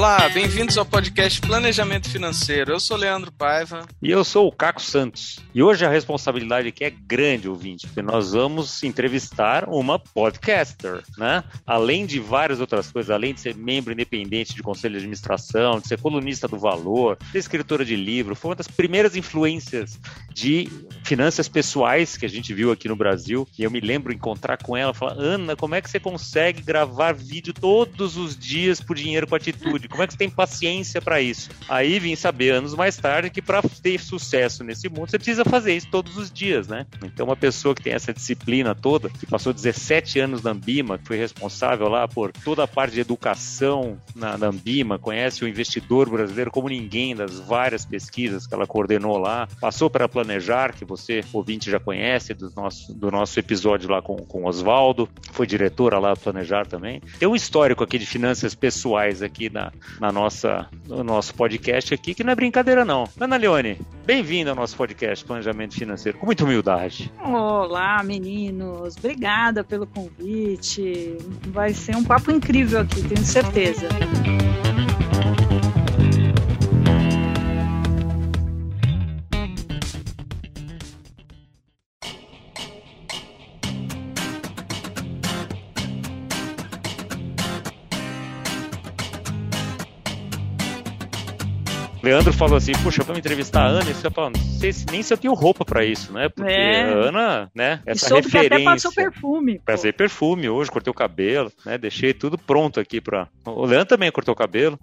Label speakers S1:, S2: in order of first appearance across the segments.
S1: Olá, bem-vindos ao podcast Planejamento Financeiro. Eu sou Leandro Paiva.
S2: E eu sou o Caco Santos. E hoje a responsabilidade aqui é grande, ouvinte, porque nós vamos entrevistar uma podcaster, né? Além de várias outras coisas, além de ser membro independente de conselho de administração, de ser colunista do Valor, ser escritora de livro, foi uma das primeiras influências de finanças pessoais que a gente viu aqui no Brasil. E eu me lembro encontrar com ela e falar: Ana, como é que você consegue gravar vídeo todos os dias por dinheiro com atitude? Como é que você tem paciência para isso? Aí vim saber anos mais tarde que para ter sucesso nesse mundo você precisa fazer isso todos os dias, né? Então uma pessoa que tem essa disciplina toda, que passou 17 anos na Ambima, que foi responsável lá por toda a parte de educação na, na Ambima, conhece o investidor brasileiro como ninguém das várias pesquisas que ela coordenou lá, passou para Planejar, que você ouvinte já conhece do nosso, do nosso episódio lá com, com Oswaldo, foi diretora lá do Planejar também. Tem um histórico aqui de finanças pessoais aqui na, na, nossa, no nosso podcast aqui, que não é brincadeira, não. Ana Leone, bem-vinda ao nosso podcast Planejamento Financeiro, com muita humildade.
S3: Olá, meninos. Obrigada pelo convite. Vai ser um papo incrível aqui, tenho certeza.
S2: Leandro falou assim, puxa, vamos entrevistar a Ana, e você fala, não sei se, nem se eu tenho roupa para isso, né? Porque é. a Ana, né, essa e referência. Que até
S3: passou perfume.
S2: Passei perfume hoje, cortei o cabelo, né? Deixei tudo pronto aqui para. O Leandro também cortou o cabelo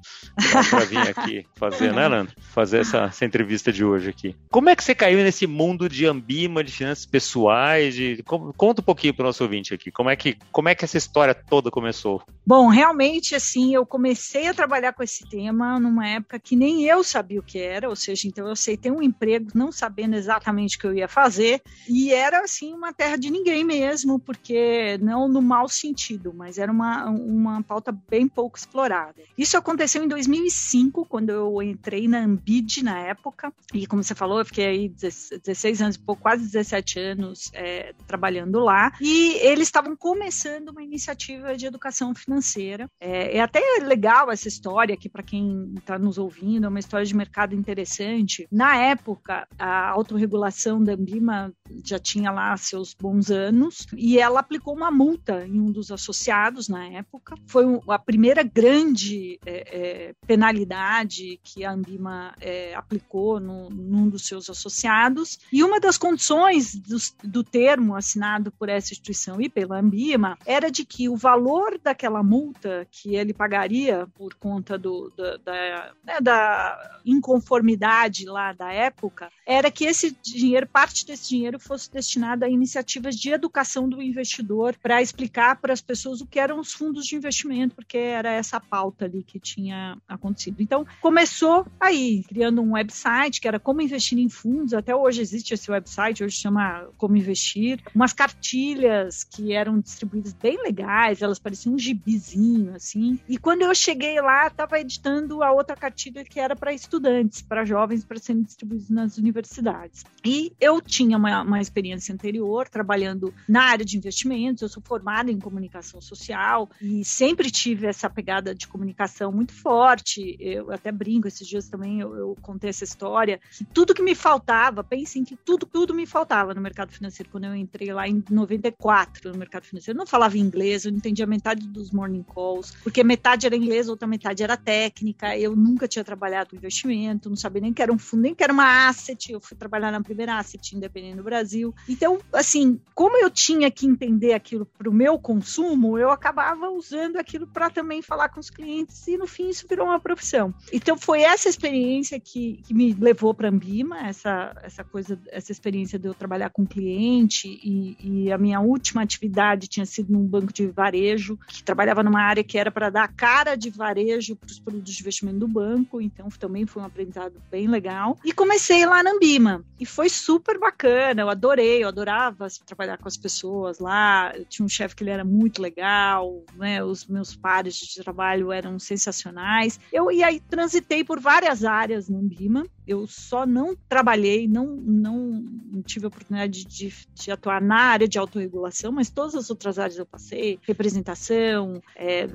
S2: para vir aqui fazer, né, Leandro? Fazer essa, essa, entrevista de hoje aqui. Como é que você caiu nesse mundo de ambima, de finanças pessoais? De... Conta um pouquinho pro nosso ouvinte aqui. Como é que, como é que essa história toda começou?
S3: Bom, realmente, assim, eu comecei a trabalhar com esse tema numa época que nem eu sabia o que era, ou seja, então eu aceitei um emprego não sabendo exatamente o que eu ia fazer, e era assim uma terra de ninguém mesmo, porque não no mau sentido, mas era uma, uma pauta bem pouco explorada. Isso aconteceu em 2005, quando eu entrei na Ambid na época, e como você falou, eu fiquei aí 16 anos, quase 17 anos é, trabalhando lá, e eles estavam começando uma iniciativa de educação financeira. É, é até legal essa história aqui para quem está nos ouvindo, é uma história de mercado interessante. Na época, a autorregulação da Ambima já tinha lá seus bons anos e ela aplicou uma multa em um dos associados na época. Foi a primeira grande é, é, penalidade que a Ambima é, aplicou no, num dos seus associados. E uma das condições do, do termo assinado por essa instituição e pela Ambima era de que o valor daquela multa que ele pagaria por conta do, da, da, né, da inconformidade lá da época era que esse dinheiro, parte desse dinheiro, fosse destinado a iniciativas de educação do investidor para explicar para as pessoas o que eram os fundos de investimento, porque era essa pauta ali que tinha acontecido. Então, começou aí, criando um website que era como investir em fundos, até hoje existe esse website, hoje chama Como Investir, umas cartilhas que eram distribuídas bem legais, elas pareciam um gibizinho, assim. E quando eu cheguei lá, estava editando a outra cartilha que era para estudantes, para jovens, para serem distribuídos nas universidades. E eu tinha uma, uma experiência anterior trabalhando na área de investimentos, eu sou formada em comunicação social e sempre tive essa pegada de comunicação muito forte. Eu até brinco, esses dias também eu, eu contei essa história, que tudo que me faltava, pensem que tudo, tudo me faltava no mercado financeiro quando eu entrei lá em 94 no mercado financeiro. Eu não falava inglês, eu não entendia metade dos morning calls, porque metade era inglês, outra metade era técnica, eu nunca tinha trabalhado com investimento, não sabia nem que era um fundo, nem que era uma asset. Eu fui trabalhar na primeira asset independente no Brasil. Então, assim, como eu tinha que entender aquilo para o meu consumo, eu acabava usando aquilo para também falar com os clientes e no fim isso virou uma profissão. Então, foi essa experiência que, que me levou para a Ambima, essa, essa coisa, essa experiência de eu trabalhar com cliente e, e a minha última atividade tinha sido num banco de varejo, que trabalhava numa área que era para dar cara de varejo para os produtos de investimento do banco, então também também foi um aprendizado bem legal. E comecei lá na Ambima. E foi super bacana, eu adorei, eu adorava trabalhar com as pessoas lá. Eu tinha um chefe que ele era muito legal, né? Os meus pares de trabalho eram sensacionais. Eu e aí transitei por várias áreas no Ambima. Eu só não trabalhei, não, não tive a oportunidade de, de atuar na área de autorregulação, mas todas as outras áreas eu passei, representação, é,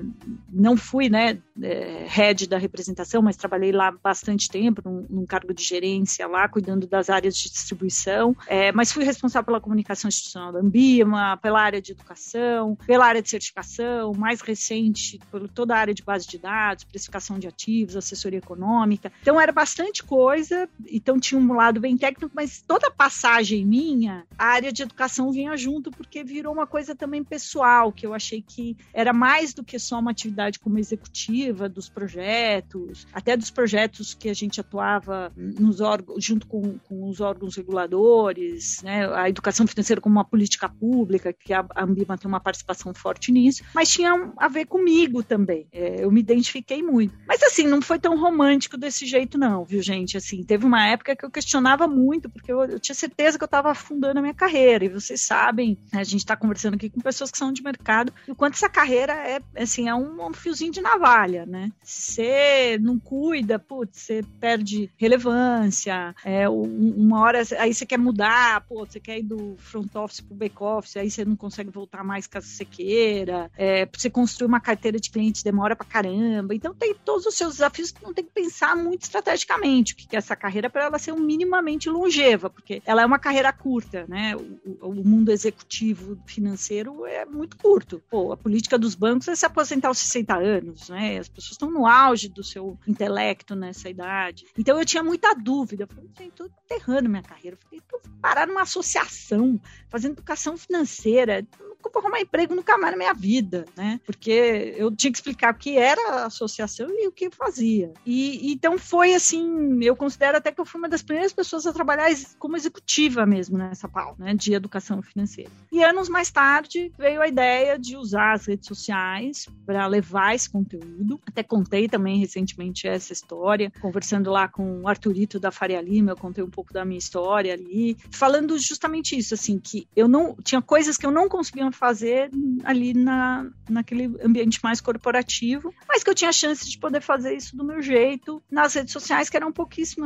S3: não fui, né, é, head da representação, mas trabalhei lá bastante tempo, num, num cargo de gerência lá, cuidando das áreas de distribuição, é, mas fui responsável pela comunicação institucional da Ambima, pela área de educação, pela área de certificação, mais recente, por toda a área de base de dados, precificação de ativos, assessoria econômica. Então era bastante coisa, então tinha um lado bem técnico, mas toda passagem minha, a área de educação vinha junto, porque virou uma coisa também pessoal, que eu achei que era mais do que só uma atividade como executiva dos projetos, até dos projetos que a gente atuava nos órgãos, junto com, com os órgãos reguladores, né, a educação financeira como uma política pública, que a Ambima tem uma participação forte nisso, mas tinha a ver comigo também. É, eu me identifiquei muito. Mas assim, não foi tão romântico desse jeito, não, viu, gente? Assim, teve uma época que eu questionava muito, porque eu, eu tinha certeza que eu estava afundando a minha carreira. E vocês sabem, né, a gente está conversando aqui com pessoas que são de mercado, o quanto essa carreira é, assim, é um, um fiozinho de navalha, né? Você não cuida, putz, você perde relevância, é, uma hora aí você quer mudar, pô, você quer ir do front office pro back office, aí você não consegue voltar mais caso você queira, é, você construir uma carteira de clientes demora pra caramba, então tem todos os seus desafios que não tem que pensar muito estrategicamente, o que essa carreira para ela ser um minimamente longeva, porque ela é uma carreira curta, né? O, o, mundo executivo financeiro é muito curto. Pô, a política dos bancos é se aposentar aos 60 anos, né? As pessoas estão no auge do seu intelecto nessa idade. Então eu tinha muita dúvida. Eu falei, gente, tô enterrando minha carreira. Eu falei, tô parar numa associação, fazendo educação financeira vou arrumar emprego nunca mais na minha vida, né? Porque eu tinha que explicar o que era a associação e o que fazia. E então foi assim, eu considero até que eu fui uma das primeiras pessoas a trabalhar como executiva mesmo nessa pauta, né, de educação financeira. E anos mais tarde veio a ideia de usar as redes sociais para levar esse conteúdo. Até contei também recentemente essa história, conversando lá com o Arthurito da Faria Lima, eu contei um pouco da minha história ali, falando justamente isso, assim, que eu não tinha coisas que eu não conseguia fazer ali na, naquele ambiente mais corporativo, mas que eu tinha chance de poder fazer isso do meu jeito nas redes sociais que eram pouquíssimo,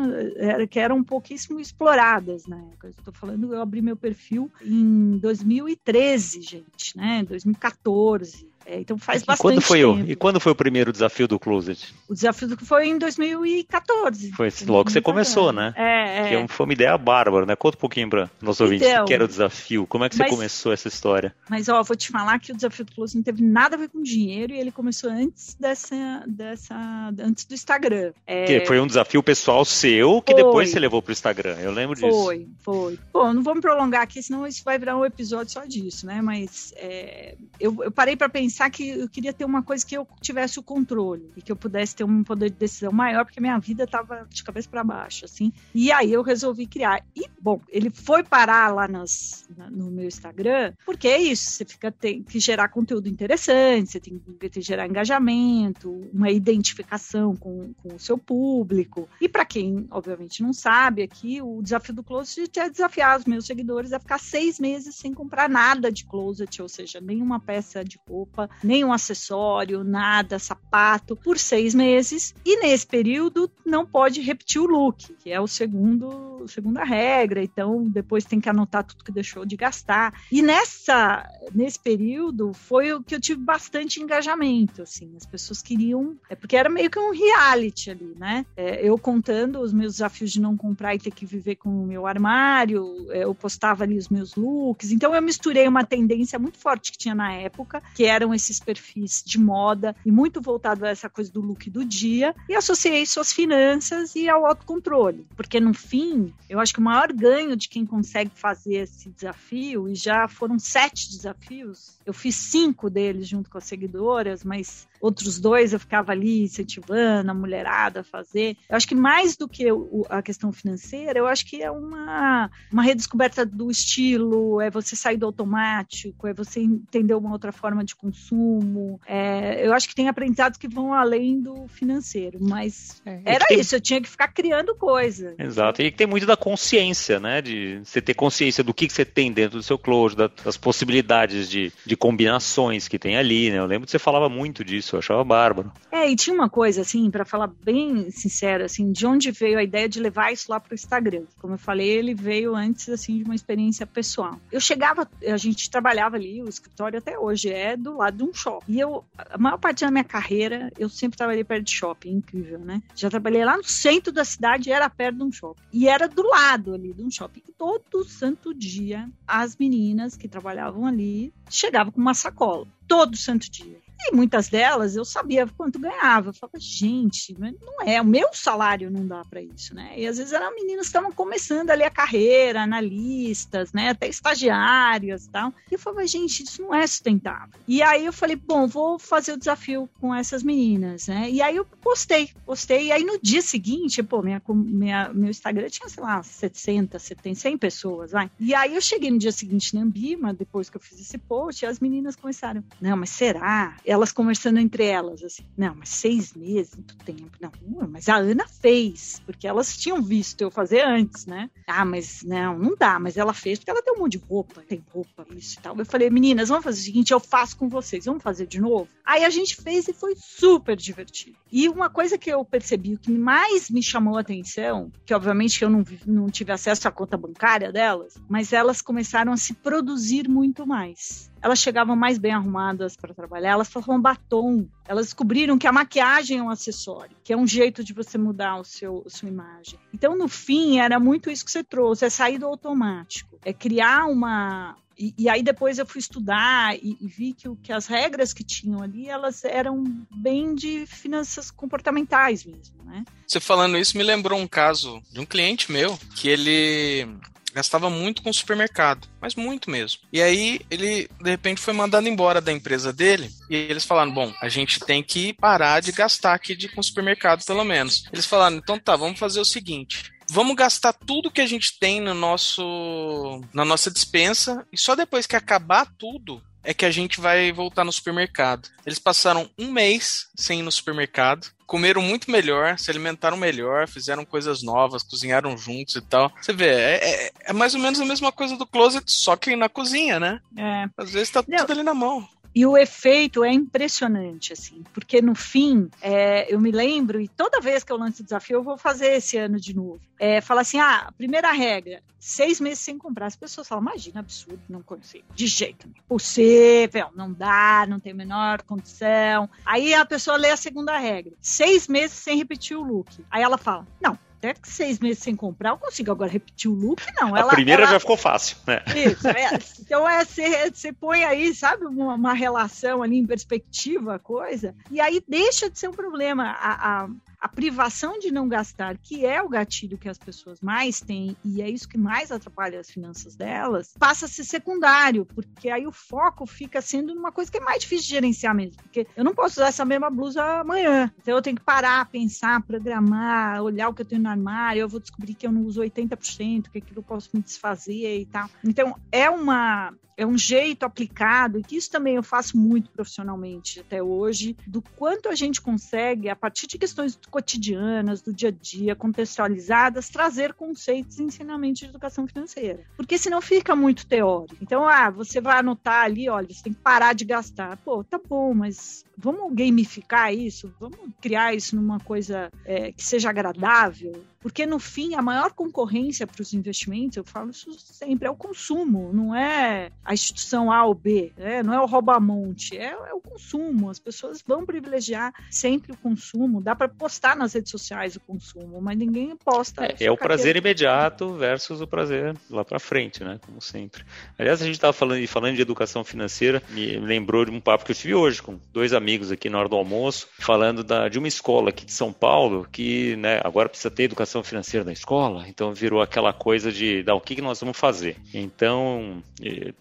S3: que eram pouquíssimo exploradas, né? Estou falando, eu abri meu perfil em 2013, gente, né? 2014. É, então faz e bastante
S2: quando foi
S3: tempo.
S2: O, e quando foi o primeiro desafio do Closet?
S3: O desafio do, foi em 2014.
S2: Foi logo que você começou, né?
S3: É,
S2: é. Que foi uma ideia bárbara, né? Conta um pouquinho para nosso ouvinte então, o que era o desafio, como é que você mas, começou essa história?
S3: Mas, ó, vou te falar que o desafio do Closet não teve nada a ver com dinheiro e ele começou antes dessa, dessa antes do Instagram.
S2: É... Que foi um desafio pessoal seu que foi. depois você levou pro Instagram, eu lembro disso.
S3: Foi, foi. Bom, não vamos prolongar aqui, senão isso vai virar um episódio só disso, né? Mas é, eu, eu parei para pensar pensar que eu queria ter uma coisa que eu tivesse o controle e que eu pudesse ter um poder de decisão maior, porque minha vida estava de cabeça para baixo, assim. E aí eu resolvi criar. E, bom, ele foi parar lá nas, na, no meu Instagram, porque é isso, você fica, tem que gerar conteúdo interessante, você tem que gerar engajamento, uma identificação com, com o seu público. E para quem, obviamente, não sabe, aqui o desafio do Closet é desafiar os meus seguidores a ficar seis meses sem comprar nada de Closet, ou seja, nenhuma peça de roupa, nenhum acessório, nada, sapato, por seis meses. E nesse período não pode repetir o look, que é o segundo, segunda regra. Então depois tem que anotar tudo que deixou de gastar. E nessa, nesse período foi o que eu tive bastante engajamento, assim. As pessoas queriam, é porque era meio que um reality ali, né? É, eu contando os meus desafios de não comprar e ter que viver com o meu armário, é, eu postava ali os meus looks. Então eu misturei uma tendência muito forte que tinha na época, que eram esses perfis de moda e muito voltado a essa coisa do look do dia e associei suas finanças e ao autocontrole, porque no fim, eu acho que o maior ganho de quem consegue fazer esse desafio, e já foram sete desafios, eu fiz cinco deles junto com as seguidoras, mas outros dois eu ficava ali incentivando a mulherada a fazer. Eu acho que mais do que a questão financeira, eu acho que é uma, uma redescoberta do estilo, é você sair do automático, é você entender uma outra forma de consumo consumo. É, eu acho que tem aprendizados que vão além do financeiro, mas é, era tem... isso, eu tinha que ficar criando coisa.
S2: Exato, e tem muito da consciência, né? De você ter consciência do que, que você tem dentro do seu close, das possibilidades de, de combinações que tem ali, né? Eu lembro que você falava muito disso, eu achava bárbaro.
S3: É, e tinha uma coisa, assim, para falar bem sincero, assim, de onde veio a ideia de levar isso lá para o Instagram. Como eu falei, ele veio antes, assim, de uma experiência pessoal. Eu chegava, a gente trabalhava ali, o escritório até hoje é do lado de um shopping. E eu, a maior parte da minha carreira, eu sempre trabalhei perto de shopping, incrível, né? Já trabalhei lá no centro da cidade, era perto de um shopping. E era do lado ali de um shopping. Todo santo dia, as meninas que trabalhavam ali chegavam com uma sacola. Todo santo dia. E muitas delas eu sabia quanto ganhava. Eu falava, gente, não é, o meu salário não dá para isso, né? E às vezes eram meninas que estavam começando ali a carreira, analistas, né? Até estagiárias e tal. E eu falava, gente, isso não é sustentável. E aí eu falei, bom, vou fazer o desafio com essas meninas, né? E aí eu postei, postei. E aí no dia seguinte, pô, minha, minha, meu Instagram tinha, sei lá, 60, 70, 100 pessoas, vai. E aí eu cheguei no dia seguinte na Ambima, depois que eu fiz esse post, e as meninas começaram, não, mas será? Elas conversando entre elas, assim, não, mas seis meses, muito tempo. Não, mas a Ana fez, porque elas tinham visto eu fazer antes, né? Ah, mas não, não dá, mas ela fez porque ela tem um monte de roupa, tem roupa, isso e tal. Eu falei, meninas, vamos fazer o seguinte, eu faço com vocês, vamos fazer de novo? Aí a gente fez e foi super divertido. E uma coisa que eu percebi, o que mais me chamou a atenção, que obviamente eu não, não tive acesso à conta bancária delas, mas elas começaram a se produzir muito mais elas chegavam mais bem arrumadas para trabalhar, elas falavam batom. Elas descobriram que a maquiagem é um acessório, que é um jeito de você mudar o seu, sua imagem. Então, no fim, era muito isso que você trouxe, é sair do automático, é criar uma, e, e, aí depois eu fui estudar e, e, vi que, que as regras que tinham ali, elas eram bem de finanças comportamentais mesmo, né?
S1: Você falando isso me lembrou um caso de um cliente meu que ele Gastava muito com o supermercado, mas muito mesmo. E aí ele, de repente, foi mandado embora da empresa dele. E eles falaram: bom, a gente tem que parar de gastar aqui de, com o supermercado, pelo menos. Eles falaram: então tá, vamos fazer o seguinte vamos gastar tudo que a gente tem no nosso na nossa dispensa e só depois que acabar tudo é que a gente vai voltar no supermercado. Eles passaram um mês sem ir no supermercado, comeram muito melhor, se alimentaram melhor, fizeram coisas novas, cozinharam juntos e tal. Você vê, é, é, é mais ou menos a mesma coisa do closet, só que na cozinha, né? É. Às vezes tá Não. tudo ali na mão.
S3: E o efeito é impressionante, assim, porque no fim, é, eu me lembro, e toda vez que eu lanço desafio, eu vou fazer esse ano de novo. É, fala assim: ah, primeira regra, seis meses sem comprar. As pessoas falam, imagina, absurdo, não consigo. De jeito nenhum. Possível, não dá, não tem a menor condição. Aí a pessoa lê a segunda regra: seis meses sem repetir o look. Aí ela fala: não, até que seis meses sem comprar, eu consigo agora repetir o look, não.
S2: Ela, a primeira ela... já ficou fácil, né?
S3: Isso, é, então é, você põe aí, sabe, uma, uma, relação ali em perspectiva, a coisa, e aí deixa de ser um problema. A, a, a privação de não gastar, que é o gatilho que as pessoas mais têm, e é isso que mais atrapalha as finanças delas, passa a ser secundário, porque aí o foco fica sendo uma coisa que é mais difícil de gerenciar mesmo. Porque eu não posso usar essa mesma blusa amanhã. Então eu tenho que parar, pensar, programar, olhar o que eu tenho no armário, eu vou descobrir que eu não uso 80%, que aquilo eu posso me desfazer e tal. Então é uma é um jeito aplicado, e que isso também eu faço muito profissionalmente até hoje, do quanto a gente consegue, a partir de questões cotidianas, do dia a dia, contextualizadas, trazer conceitos e ensinamentos de educação financeira. Porque senão fica muito teórico. Então, ah, você vai anotar ali, olha, você tem que parar de gastar. Pô, tá bom, mas vamos gamificar isso? Vamos criar isso numa coisa é, que seja agradável? Porque, no fim, a maior concorrência para os investimentos, eu falo isso sempre, é o consumo, não é a instituição A ou B, né? não é o roubamonte, é, é o consumo. As pessoas vão privilegiar sempre o consumo. Dá para postar nas redes sociais o consumo, mas ninguém posta.
S2: É, é o prazer imediato versus o prazer lá para frente, né? Como sempre. Aliás, a gente estava falando, falando de educação financeira, me lembrou de um papo que eu tive hoje com dois amigos aqui na hora do almoço, falando da, de uma escola aqui de São Paulo que né, agora precisa ter educação educação financeira na escola, então virou aquela coisa de dar o que, que nós vamos fazer. Então,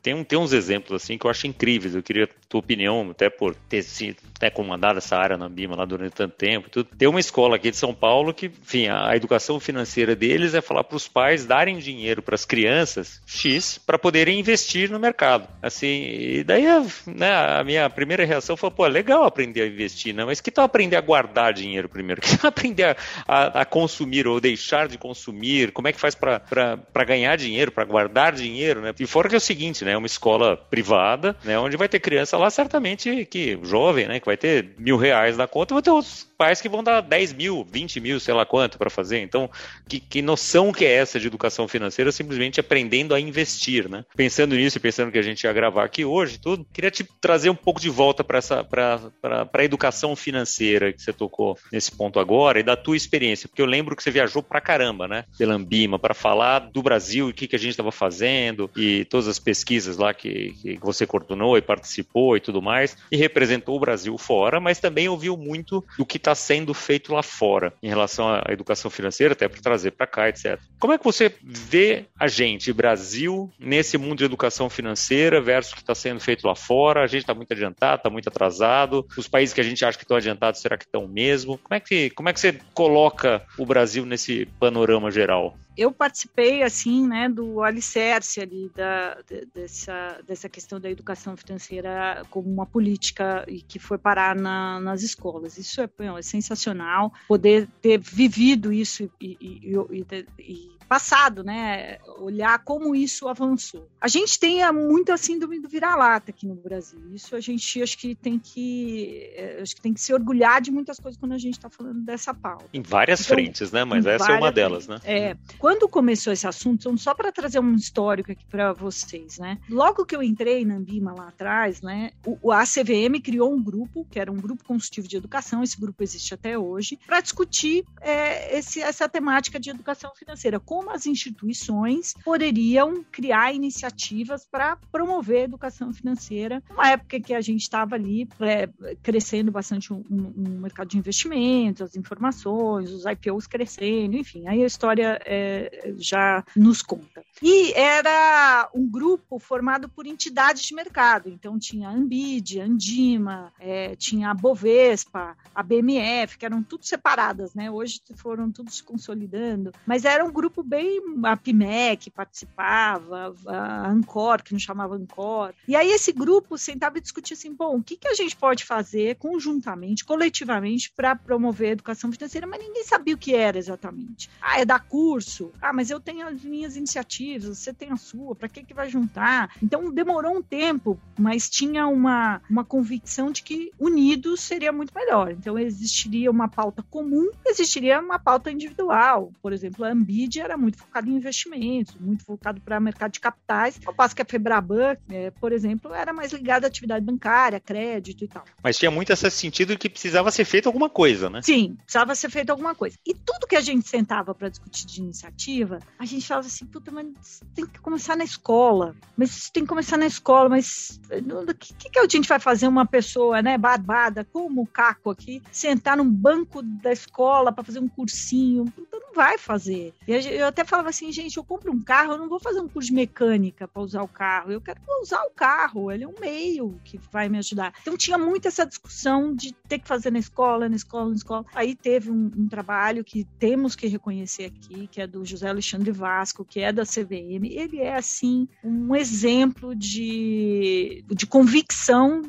S2: tem, um, tem uns exemplos assim que eu acho incríveis, eu queria tua opinião, até por ter sido né, comandado essa área na Ambima lá durante tanto tempo. Tudo. Tem uma escola aqui de São Paulo que, enfim, a, a educação financeira deles é falar para os pais darem dinheiro para as crianças X para poderem investir no mercado. Assim, e daí a, né, a minha primeira reação foi, pô, legal aprender a investir, né? Mas que tal aprender a guardar dinheiro primeiro? Que tal aprender a, a, a consumir ou deixar de consumir? Como é que faz para ganhar dinheiro, para guardar dinheiro, né? E fora que é o seguinte, né? É uma escola privada, né? Onde vai ter criança lá certamente que jovem, né? Que vai ter mil reais na conta, vai ter outros pais que vão dar 10 mil, 20 mil, sei lá quanto para fazer. Então, que, que noção que é essa de educação financeira? Simplesmente aprendendo a investir, né? Pensando nisso e pensando que a gente ia gravar aqui hoje, tudo, queria te trazer um pouco de volta para essa para a educação financeira que você tocou nesse ponto agora e da tua experiência, porque eu lembro que você viajou para caramba, né? Pela Ambima para falar do Brasil e o que, que a gente estava fazendo e todas as pesquisas lá que, que você coordenou e participou e tudo mais e representou o Brasil fora, mas também ouviu muito do que está sendo feito lá fora em relação à educação financeira, até para trazer para cá, etc. Como é que você vê a gente, Brasil, nesse mundo de educação financeira versus o que está sendo feito lá fora? A gente está muito adiantado, está muito atrasado. Os países que a gente acha que estão adiantados, será que estão mesmo? Como é que, como é que você coloca o Brasil nesse panorama geral?
S3: eu participei assim, né, do alicerce ali da, de, dessa, dessa questão da educação financeira como uma política e que foi parar na, nas escolas. Isso é, é, sensacional poder ter vivido isso e, e, e, e passado, né? Olhar como isso avançou. A gente tem muito a síndrome do vira-lata aqui no Brasil. Isso a gente acho que tem que é, acho que tem que se orgulhar de muitas coisas quando a gente está falando dessa pauta.
S2: Em várias então, frentes, né? Mas essa é uma delas, né?
S3: É. Quando começou esse assunto, só para trazer um histórico aqui para vocês, né? Logo que eu entrei na Ambima lá atrás, né? O, a CVM criou um grupo que era um grupo consultivo de educação. Esse grupo existe até hoje para discutir é, esse, essa temática de educação financeira como as instituições poderiam criar iniciativas para promover a educação financeira, numa época que a gente estava ali é, crescendo bastante um, um, mercado de investimentos, as informações, os IPOs crescendo, enfim, aí a história é, já nos conta. E era um grupo formado por entidades de mercado, então tinha a Ambid, a Andima, é, tinha a Bovespa, a BMF, que eram tudo separadas, né? Hoje foram todos se consolidando, mas era um grupo bem a PIMEC participava, a Ancor, que não chamava Ancor. E aí esse grupo sentava e discutia assim, bom, o que, que a gente pode fazer conjuntamente, coletivamente, para promover a educação financeira, mas ninguém sabia o que era exatamente. Ah, é dar curso? Ah, mas eu tenho as minhas iniciativas, você tem a sua, para que, que vai juntar? Então demorou um tempo, mas tinha uma, uma convicção de que unidos seria muito melhor. Então existiria uma pauta comum, existiria uma pauta individual. Por exemplo, a Ambid era muito focado em investimentos, muito focado para mercado de capitais, ao passo que a Febraban, é, por exemplo, era mais ligada à atividade bancária, crédito e tal.
S2: Mas tinha muito esse sentido que precisava ser feito alguma coisa, né?
S3: Sim, precisava ser feito alguma coisa. E tudo que a gente sentava para discutir de iniciativa, a gente falava assim, puta, mas tem que começar na escola. Mas tem que começar na escola, mas o que, que a gente vai fazer uma pessoa, né, barbada, como o Caco aqui, sentar num banco da escola para fazer um cursinho? Puta, não vai fazer. E eu até falava assim, gente, eu compro um carro, eu não vou fazer um curso de mecânica para usar o carro, eu quero usar o carro, ele é um meio que vai me ajudar. Então tinha muito essa discussão de ter que fazer na escola, na escola, na escola. Aí teve um, um trabalho que temos que reconhecer aqui, que é do José Alexandre Vasco, que é da CVM. Ele é, assim, um exemplo de, de convicção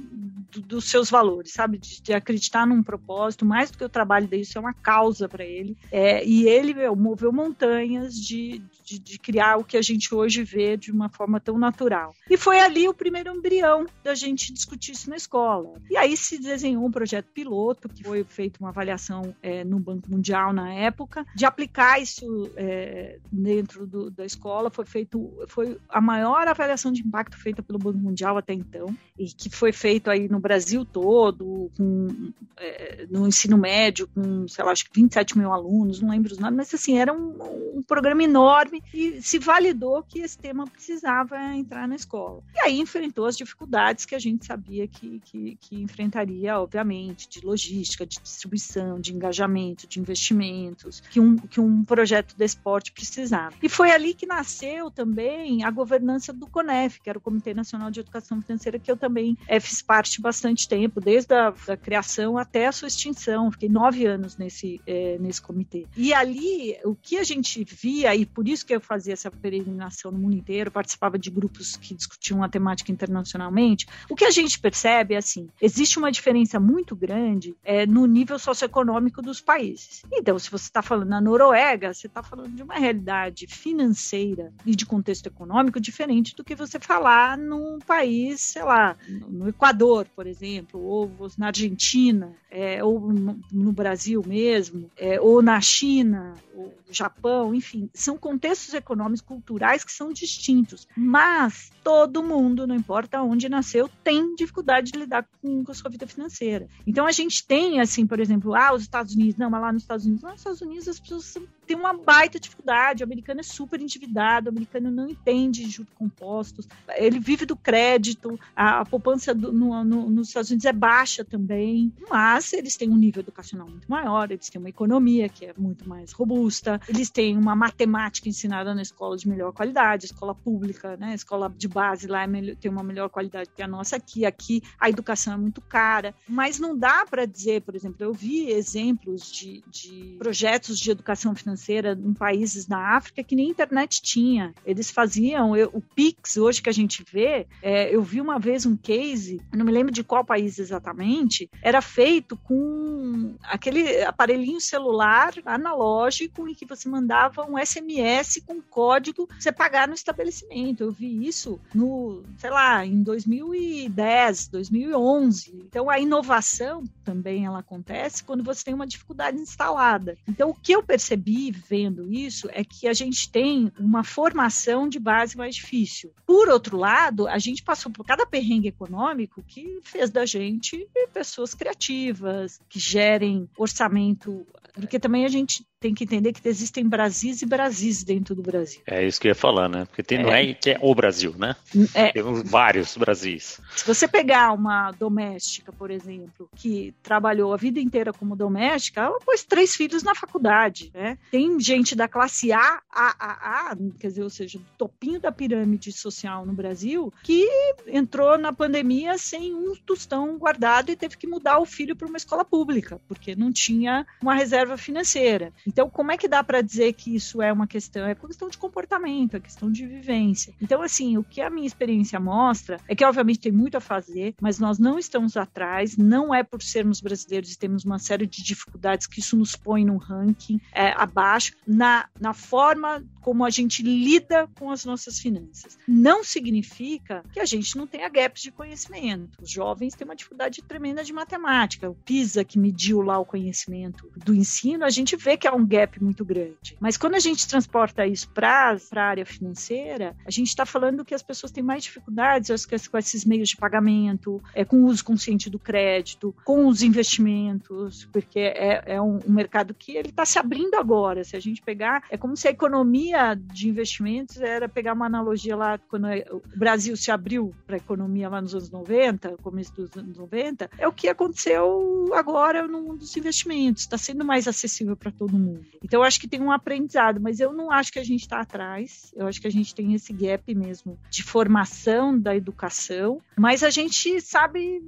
S3: do, dos seus valores, sabe? De, de, acreditar num propósito, mais do que o trabalho dele, isso é uma causa para ele. É, e ele meu, moveu montanhas de, de, de, criar o que a gente hoje vê de uma forma tão natural. E foi ali o primeiro embrião da gente discutir isso na escola. E aí se desenhou um projeto piloto, que foi feita uma avaliação é, no Banco Mundial na época, de aplicar isso é, dentro do, da escola. Foi feito, foi a maior avaliação de impacto feita pelo Banco Mundial até então, e que foi feito aí no no Brasil todo, com, é, no ensino médio, com, sei lá, acho que 27 mil alunos, não lembro os nomes, mas assim, era um, um programa enorme e se validou que esse tema precisava entrar na escola. E aí enfrentou as dificuldades que a gente sabia que, que, que enfrentaria, obviamente, de logística, de distribuição, de engajamento, de investimentos, que um, que um projeto de esporte precisava. E foi ali que nasceu também a governança do CONEF, que era o Comitê Nacional de Educação Financeira, que eu também é, fiz parte bastante tempo, desde a criação até a sua extinção. Fiquei nove anos nesse, é, nesse comitê. E ali, o que a gente via, e por isso que eu fazia essa peregrinação no mundo inteiro, participava de grupos que discutiam a temática internacionalmente, o que a gente percebe é assim: existe uma diferença muito grande é, no nível socioeconômico dos países. Então, se você está falando na Noruega, você está falando de uma realidade financeira e de contexto econômico diferente do que você falar num país, sei lá, no Equador, por exemplo, ou na Argentina, é, ou no, Brasil mesmo, é, ou na China, ou no Japão, enfim, são contextos econômicos, culturais que são distintos. Mas todo mundo, não importa onde nasceu, tem dificuldade de lidar com, com a sua vida financeira. Então a gente tem, assim, por exemplo, ah, os Estados Unidos, não, mas lá nos Estados Unidos, lá nos Estados Unidos as pessoas têm uma baita dificuldade, o americano é super endividado, o americano não entende juros compostos, ele vive do crédito, a, a poupança do, no, no, nos Estados Unidos é baixa também, mas eles têm um nível educacional muito maior, eles têm uma economia que é muito mais robusta, eles têm uma matemática ensinada na escola de melhor qualidade, escola pública, né, escola de base lá é melhor, tem uma melhor qualidade que a nossa aqui, aqui a educação é muito cara, mas não dá para dizer, por exemplo, eu vi exemplos de, de projetos de educação financeira em países na África que nem internet tinha, eles faziam, eu, o Pix hoje que a gente vê, é, eu vi uma vez um case, não me lembro de qual país exatamente, era feito com aquele aparelhinho celular analógico em que você mandava um SMS com código você pagar no estabelecimento. Eu vi isso no, sei lá, em 2010, 2011. Então a inovação também ela acontece quando você tem uma dificuldade instalada. Então o que eu percebi vendo isso é que a gente tem uma formação de base mais difícil. Por outro lado, a gente passou por cada perrengue econômico que fez da gente pessoas criativas, que gerem orçamento, porque também a gente tem que entender que existem Brasis e Brasis dentro do Brasil.
S2: É isso que eu ia falar, né? Porque tem, é. não é que é o Brasil, né? É. Temos vários Brasis.
S3: Se você pegar uma doméstica, por exemplo, que trabalhou a vida inteira como doméstica, ela pôs três filhos na faculdade, né? Tem gente da classe A, A, A, A, quer dizer, ou seja, do topinho da pirâmide social no Brasil, que entrou na pandemia sem um tostão guardado e teve que mudar o filho para uma escola pública, porque não tinha uma reserva financeira. Então, como é que dá para dizer que isso é uma questão? É questão de comportamento, é questão de vivência. Então, assim, o que a minha experiência mostra é que, obviamente, tem muito a fazer, mas nós não estamos atrás, não é por sermos brasileiros e temos uma série de dificuldades que isso nos põe no ranking é, abaixo, na, na forma como a gente lida com as nossas finanças. Não significa que a gente não tenha gaps de conhecimento. Os jovens têm uma dificuldade tremenda de matemática. O PISA, que mediu lá o conhecimento do ensino, a gente vê que é um gap muito grande. Mas quando a gente transporta isso para a área financeira, a gente está falando que as pessoas têm mais dificuldades com esses meios de pagamento, é, com o uso consciente do crédito, com os investimentos, porque é, é um, um mercado que ele está se abrindo agora. Se a gente pegar, é como se a economia de investimentos era pegar uma analogia lá quando o Brasil se abriu para a economia lá nos anos 90, começo dos anos 90, é o que aconteceu agora no mundo dos investimentos. Está sendo mais acessível para todo mundo. Então, eu acho que tem um aprendizado, mas eu não acho que a gente está atrás. Eu acho que a gente tem esse gap mesmo de formação da educação, mas a gente sabe,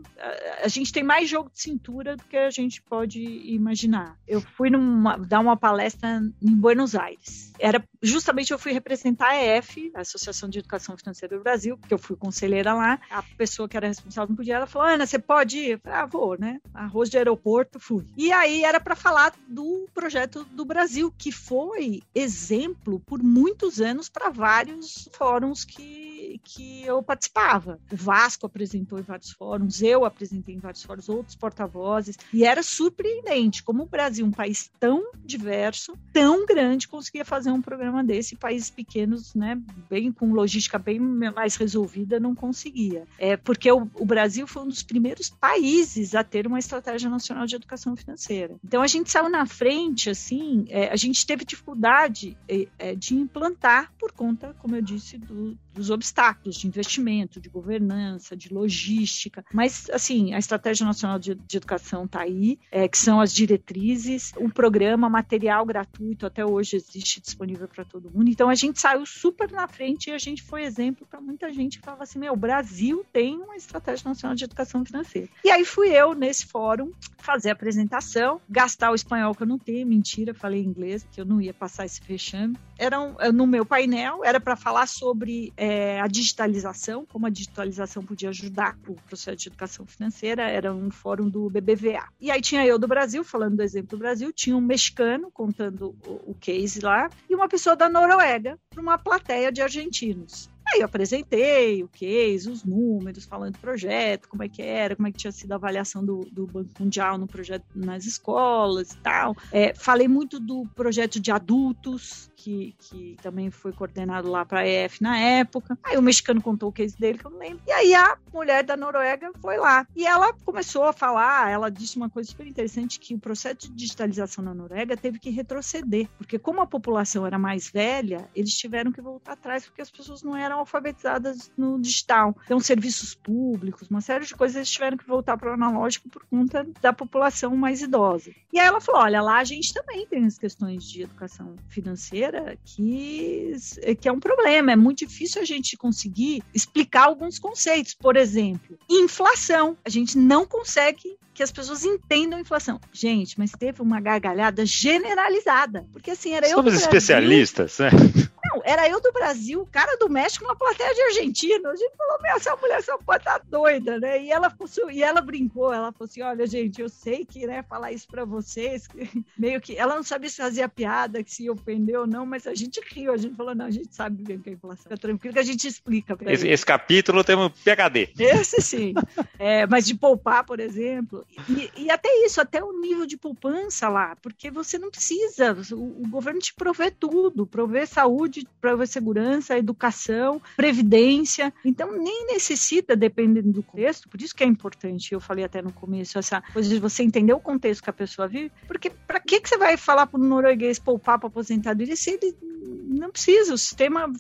S3: a gente tem mais jogo de cintura do que a gente pode imaginar. Eu fui numa, dar uma palestra em Buenos Aires. Era justamente eu fui representar a EF, a Associação de Educação Financeira do Brasil, porque eu fui conselheira lá. A pessoa que era responsável não podia, ela falou: Ana, você pode ir? Eu falei, ah, vou, né? Arroz de aeroporto, fui. E aí era para falar do projeto do Brasil, que foi exemplo por muitos anos para vários fóruns que que, eu participava. O Vasco apresentou em vários fóruns, eu apresentei em vários fóruns, outros porta-vozes, e era surpreendente como o Brasil, um país tão diverso, tão grande, conseguia fazer um programa desse, países pequenos, né, bem com logística bem mais resolvida, não conseguia. É porque o, o Brasil foi um dos primeiros países a ter uma estratégia nacional de educação financeira. Então a gente saiu na frente, assim, é, a gente teve dificuldade é, é, de implantar por conta, como eu disse, do, dos obstáculos de investimento, de governança, de logística. Mas, assim, a Estratégia Nacional de, de Educação está aí, é, que são as diretrizes, um programa material gratuito até hoje existe disponível para todo mundo. Então a gente saiu super na frente e a gente foi exemplo para muita gente que falava assim: meu, o Brasil tem uma Estratégia Nacional de Educação Financeira. E aí fui eu nesse fórum fazer a apresentação, gastar o espanhol que eu não tenho, mentira, falei inglês, que eu não ia passar esse fechame. Era um, no meu painel, era para falar sobre é, a digitalização, como a digitalização podia ajudar o processo de educação financeira, era um fórum do BBVA. E aí tinha eu do Brasil, falando do exemplo do Brasil, tinha um mexicano contando o, o case lá, e uma pessoa da Noruega para uma plateia de argentinos. Aí eu apresentei o case, os números, falando do projeto, como é que era, como é que tinha sido a avaliação do, do Banco Mundial no projeto nas escolas e tal. É, falei muito do projeto de adultos, que, que também foi coordenado lá para a EF na época. Aí o mexicano contou o case dele, que eu não lembro. E aí a mulher da Noruega foi lá. E ela começou a falar, ela disse uma coisa super interessante, que o processo de digitalização na Noruega teve que retroceder, porque como a população era mais velha, eles tiveram que voltar atrás, porque as pessoas não eram alfabetizadas no digital. Então, serviços públicos, uma série de coisas, eles tiveram que voltar para o analógico por conta da população mais idosa. E aí ela falou: olha, lá a gente também tem as questões de educação financeira que, que é um problema. É muito difícil a gente conseguir explicar alguns conceitos. Por exemplo, inflação. A gente não consegue que as pessoas entendam a inflação. Gente, mas teve uma gargalhada generalizada. Porque assim, era
S2: Somos eu. Somos especialistas, né?
S3: Era eu do Brasil, o cara do México, uma plateia de argentino. A gente falou, meu, essa mulher só pode estar tá doida, né? E ela, e ela brincou, ela falou assim: olha, gente, eu sei que, né, falar isso pra vocês, meio que. Ela não sabia se fazia piada, que se ofendeu ou não, mas a gente riu, a gente falou, não, a gente sabe bem o que é inflação. É tranquilo que a gente explica pra
S2: esse, esse capítulo tem um PHD.
S3: Esse sim. é, mas de poupar, por exemplo. E, e, até isso, até o nível de poupança lá, porque você não precisa, o, o governo te provê tudo, provê saúde, provê segurança, educação, previdência. Então, nem necessita, dependendo do contexto, por isso que é importante, eu falei até no começo, essa coisa de você entender o contexto que a pessoa vive, porque para que, que você vai falar para o norueguês poupar para aposentadoria se ele não precisa, o sistema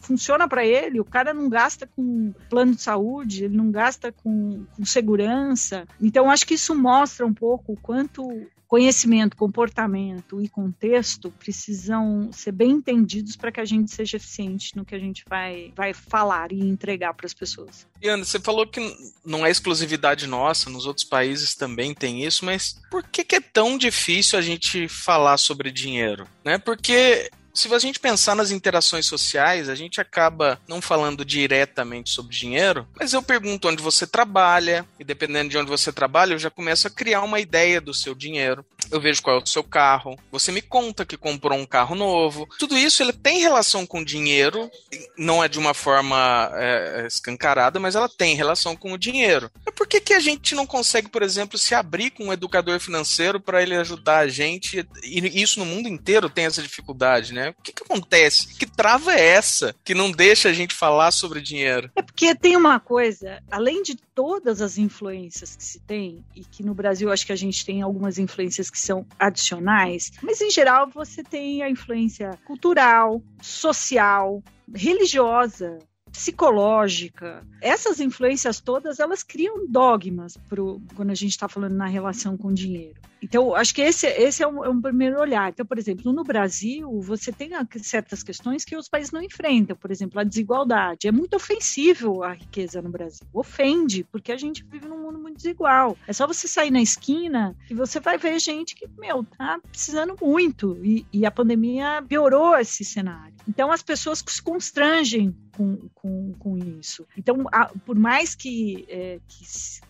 S3: funciona para ele, o cara não gasta com plano de saúde, ele não gasta com, com segurança. Então, acho que isso mostra um pouco o quanto conhecimento, comportamento e contexto precisam ser bem entendidos para que a gente seja eficiente no que a gente vai, vai falar e entregar para as pessoas.
S1: E Ana, você falou que não é exclusividade nossa, nos outros países também tem isso, mas por que, que é tão difícil a gente falar sobre dinheiro? Né? Porque se a gente pensar nas interações sociais, a gente acaba não falando diretamente sobre dinheiro, mas eu pergunto onde você trabalha, e dependendo de onde você trabalha, eu já começo a criar uma ideia do seu dinheiro. Eu vejo qual é o seu carro, você me conta que comprou um carro novo. Tudo isso ele tem relação com dinheiro, não é de uma forma é, escancarada, mas ela tem relação com o dinheiro. Mas por que, que a gente não consegue, por exemplo, se abrir com um educador financeiro para ele ajudar a gente? E isso no mundo inteiro tem essa dificuldade, né? né? O que, que acontece? Que trava é essa que não deixa a gente falar sobre dinheiro?
S3: É porque tem uma coisa, além de todas as influências que se tem, e que no Brasil acho que a gente tem algumas influências que são adicionais, mas em geral você tem a influência cultural, social, religiosa, psicológica. Essas influências todas, elas criam dogmas pro, quando a gente está falando na relação com o dinheiro. Então, acho que esse, esse é, um, é, um, primeiro olhar. Então, por exemplo, no Brasil, você tem certas questões que os países não enfrentam. Por exemplo, a desigualdade. É muito ofensivo a riqueza no Brasil. Ofende, porque a gente vive num mundo muito desigual. É só você sair na esquina e você vai ver gente que, meu, tá precisando muito. E, e a pandemia piorou esse cenário. Então, as pessoas se constrangem com, com, com isso. Então, a, por mais que, é, que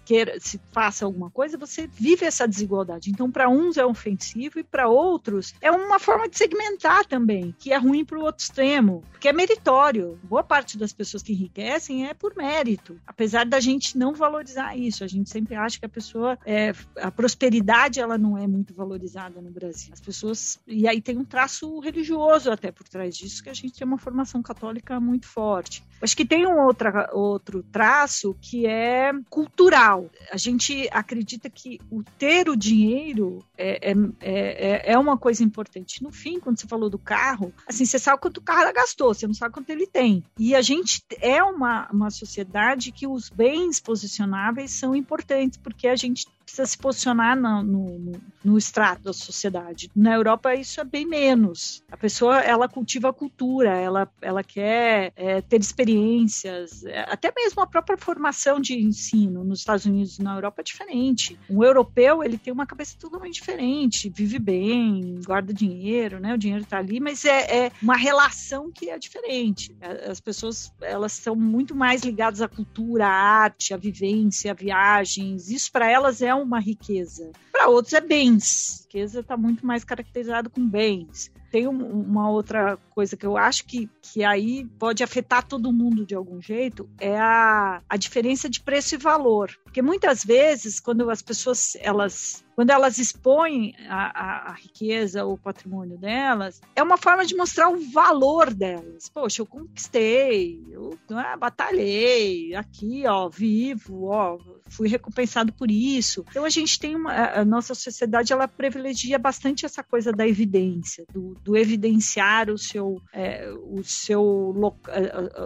S3: queira, se faça alguma coisa, você vive essa desigualdade. Então, para uns é ofensivo e para outros é uma forma de segmentar também, que é ruim para o outro extremo, porque é meritório. Boa parte das pessoas que enriquecem é por mérito, apesar da gente não valorizar isso. A gente sempre acha que a pessoa, é, a prosperidade, ela não é muito valorizada no Brasil. As pessoas, e aí tem um traço religioso até por trás disso, que a gente tem uma formação católica muito forte. Acho que tem um outra, outro traço que é cultural. A gente acredita que o ter o dinheiro é, é, é, é uma coisa importante. No fim, quando você falou do carro, assim, você sabe quanto o carro gastou, você não sabe quanto ele tem. E a gente é uma, uma sociedade que os bens posicionáveis são importantes, porque a gente precisa se posicionar no, no, no, extrato da sociedade. Na Europa isso é bem menos. A pessoa ela cultiva a cultura, ela, ela quer é, ter experiências, é, até mesmo a própria formação de ensino nos Estados Unidos e na Europa é diferente. Um europeu ele tem uma cabeça totalmente diferente, vive bem, guarda dinheiro, né? O dinheiro está ali, mas é, é uma relação que é diferente. As pessoas elas são muito mais ligadas à cultura, à arte, à vivência, a viagens. Isso para elas é uma riqueza. Para outros é bens. Riqueza está muito mais caracterizado com bens. Tem um, uma outra coisa que eu acho que, que aí pode afetar todo mundo de algum jeito, é a, a diferença de preço e valor. Porque muitas vezes, quando as pessoas elas quando elas expõem a, a, a, riqueza ou o patrimônio delas, é uma forma de mostrar o valor delas. Poxa, eu conquistei, eu ah, batalhei, aqui, ó, vivo, ó, fui recompensado por isso. Então a gente tem uma, a nossa sociedade ela privilegia bastante essa coisa da evidência, do, do evidenciar o seu, é, o seu,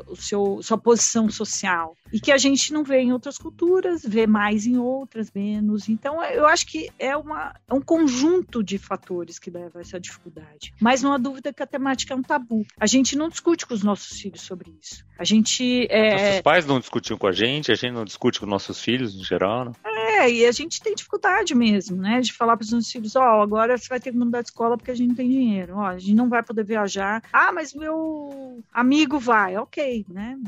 S3: o seu, sua posição social e que a gente não vê em outras culturas, vê mais em outras, menos. Então eu acho que é, uma, é um conjunto de fatores que leva a essa dificuldade. Mas não há dúvida que a temática é um tabu. A gente não discute com os nossos filhos sobre isso. A gente. É...
S2: Nossos pais não discutiam com a gente, a gente não discute com nossos filhos em geral, né?
S3: É, e a gente tem dificuldade mesmo, né? De falar para os nossos filhos: ó, oh, agora você vai ter que mudar de escola porque a gente não tem dinheiro. Ó, a gente não vai poder viajar. Ah, mas meu amigo vai. Ok, né?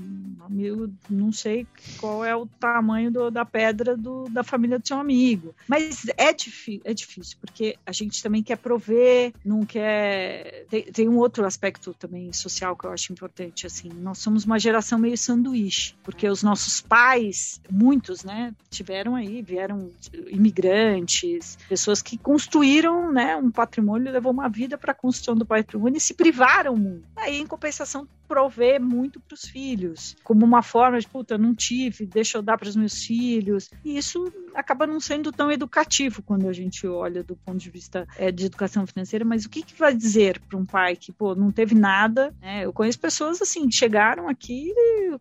S3: Amigo, não sei qual é o tamanho do, da pedra do, da família do seu amigo. Mas é, é difícil, porque a gente também quer prover, não quer. Tem, tem um outro aspecto também social que eu acho importante, assim. Nós somos uma geração meio sanduíche, porque os nossos pais, muitos, né, tiveram aí, vieram imigrantes, pessoas que construíram, né, um patrimônio, levou uma vida para a construção do patrimônio e se privaram muito. Aí, em compensação, prover muito para os filhos, como uma forma de, puta, não tive, deixa eu dar para os meus filhos. E isso acaba não sendo tão educativo quando a gente olha do ponto de vista é, de educação financeira, mas o que, que vai dizer para um pai que, pô, não teve nada? Né? Eu conheço pessoas assim, chegaram aqui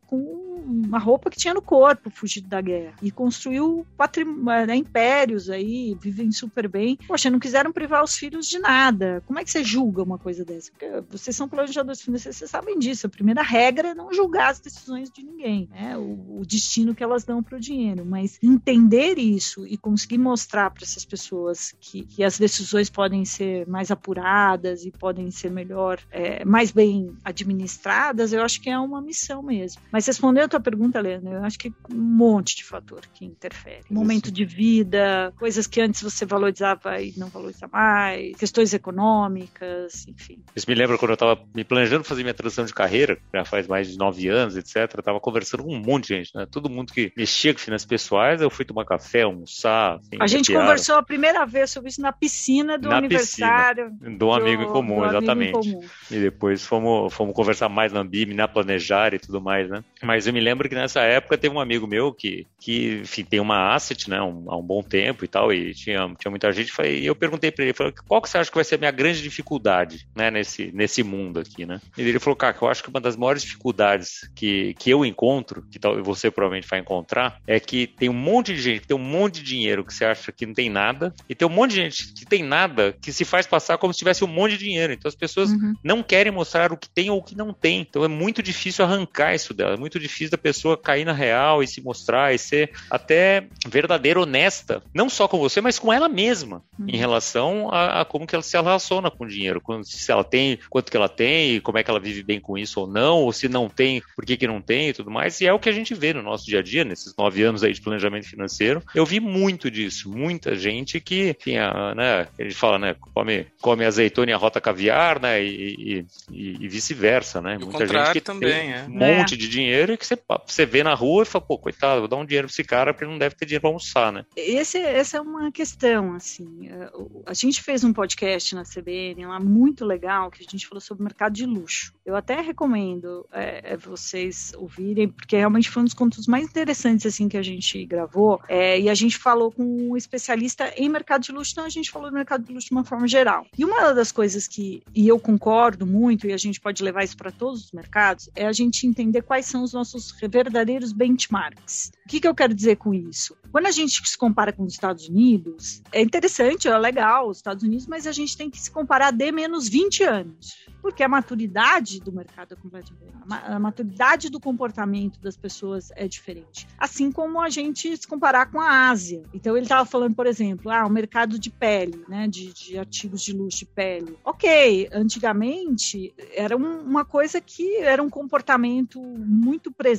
S3: com uma roupa que tinha no corpo, fugido da guerra, e construiu patrimônio, né, impérios aí, vivem super bem. Poxa, não quiseram privar os filhos de nada. Como é que você julga uma coisa dessa? Porque vocês são planejadores financeiros, vocês sabem disso. A primeira regra é não julgar as decisões de ninguém, né? o, o destino que elas dão para o dinheiro, mas entender isso e conseguir mostrar para essas pessoas que, que, as decisões podem ser mais apuradas e podem ser melhor, é, mais bem administradas, eu acho que é uma missão mesmo. Mas respondendo a tua pergunta, Helena, eu acho que um monte de fator que interfere. Momento de vida, coisas que antes você valorizava e não valoriza mais, questões econômicas, enfim.
S2: Isso me lembra quando eu estava me planejando fazer minha transição de carreira, já faz mais de nove anos, etc. Eu estava conversando com um monte de gente, né? Todo mundo que mexia com finanças pessoais, eu fui tomar café, almoçar.
S3: Assim, a gente conversou a primeira vez sobre isso na piscina do na aniversário.
S2: Piscina, do amigo em comum, exatamente. Em comum. E depois fomos, fomos conversar mais na BIM, na Planejar e tudo mais, né? Mas eu me lembro que nessa época teve um amigo meu que, que enfim, tem uma asset, né, um, há um bom tempo e tal, e tinha, tinha muita gente, e eu perguntei para ele, falei, qual que você acha que vai ser a minha grande dificuldade, né, nesse, nesse mundo aqui, né? E ele falou, cara, eu acho que uma das maiores dificuldades que, que eu encontro, que tal, você provavelmente vai encontrar, é que tem um monte de gente que tem um monte de dinheiro que você acha que não tem nada, e tem um monte de gente que tem nada que se faz passar como se tivesse um monte de dinheiro. Então as pessoas uhum. não querem mostrar o que tem ou o que não tem. Então é muito difícil arrancar isso dela, é muito difícil da pessoa pessoa cair na real e se mostrar e ser até verdadeira, honesta, não só com você, mas com ela mesma, uhum. em relação a, a, como que ela se relaciona com o dinheiro, quando, se ela tem, quanto que ela tem, como é que ela vive bem com isso ou não, ou se não tem, por que que não tem e tudo mais, e é o que a gente vê no nosso dia a dia, nesses nove anos aí de planejamento financeiro, eu vi muito disso, muita gente que tinha, né, ele fala, né, come, come azeitona e arrota caviar, né, e, e, e vice-versa, né,
S1: e muita gente que também, tem
S2: é. um monte é. de dinheiro e que você, você vê na rua e fala, pô, coitado, vou dar um dinheiro pra esse cara porque não deve ter dinheiro pra almoçar, né.
S3: Esse, essa é uma questão, assim, é, a gente fez um podcast na CBN lá muito legal, que a gente falou sobre o mercado de luxo. Eu até recomendo é, é vocês ouvirem, porque realmente foi um dos contos mais interessantes, assim, que a gente gravou, é, e a gente falou com um especialista em mercado de luxo, então a gente falou do mercado de luxo de uma forma geral. E uma das coisas que, e eu concordo muito, e a gente pode levar isso para todos os mercados, é a gente entender quais são os nossos verdadeiros benchmarks. O que, que eu quero dizer com isso? Quando a gente se compara com os Estados Unidos, é interessante, é legal os Estados Unidos, mas a gente tem que se comparar de menos 20 anos porque a maturidade do mercado é completamente a maturidade do comportamento das pessoas é diferente. Assim como a gente se comparar com a Ásia. Então ele estava falando, por exemplo, ah, o mercado de pele, né, de, de artigos de luxo de pele. Ok, antigamente era um, uma coisa que era um comportamento muito presente,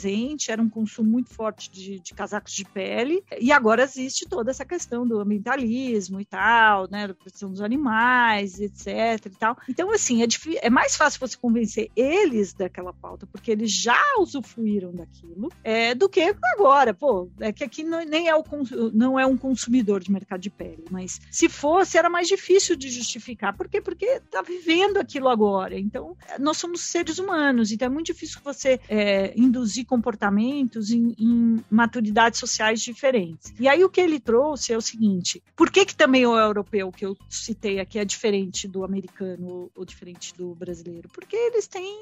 S3: era um consumo muito forte de, de casacos de pele, e agora existe toda essa questão do ambientalismo e tal, né, da proteção dos animais, etc. E tal. Então, assim, é, é mais fácil você convencer eles daquela pauta, porque eles já usufruíram daquilo, é, do que agora. Pô, é que aqui não, nem é, o, não é um consumidor de mercado de pele, mas se fosse, era mais difícil de justificar. Por quê? Porque está vivendo aquilo agora. Então, nós somos seres humanos, então é muito difícil você é, induzir comportamentos em, em maturidades sociais diferentes. E aí o que ele trouxe é o seguinte: por que, que também o europeu que eu citei aqui é diferente do americano ou diferente do brasileiro? brasileiro, porque eles têm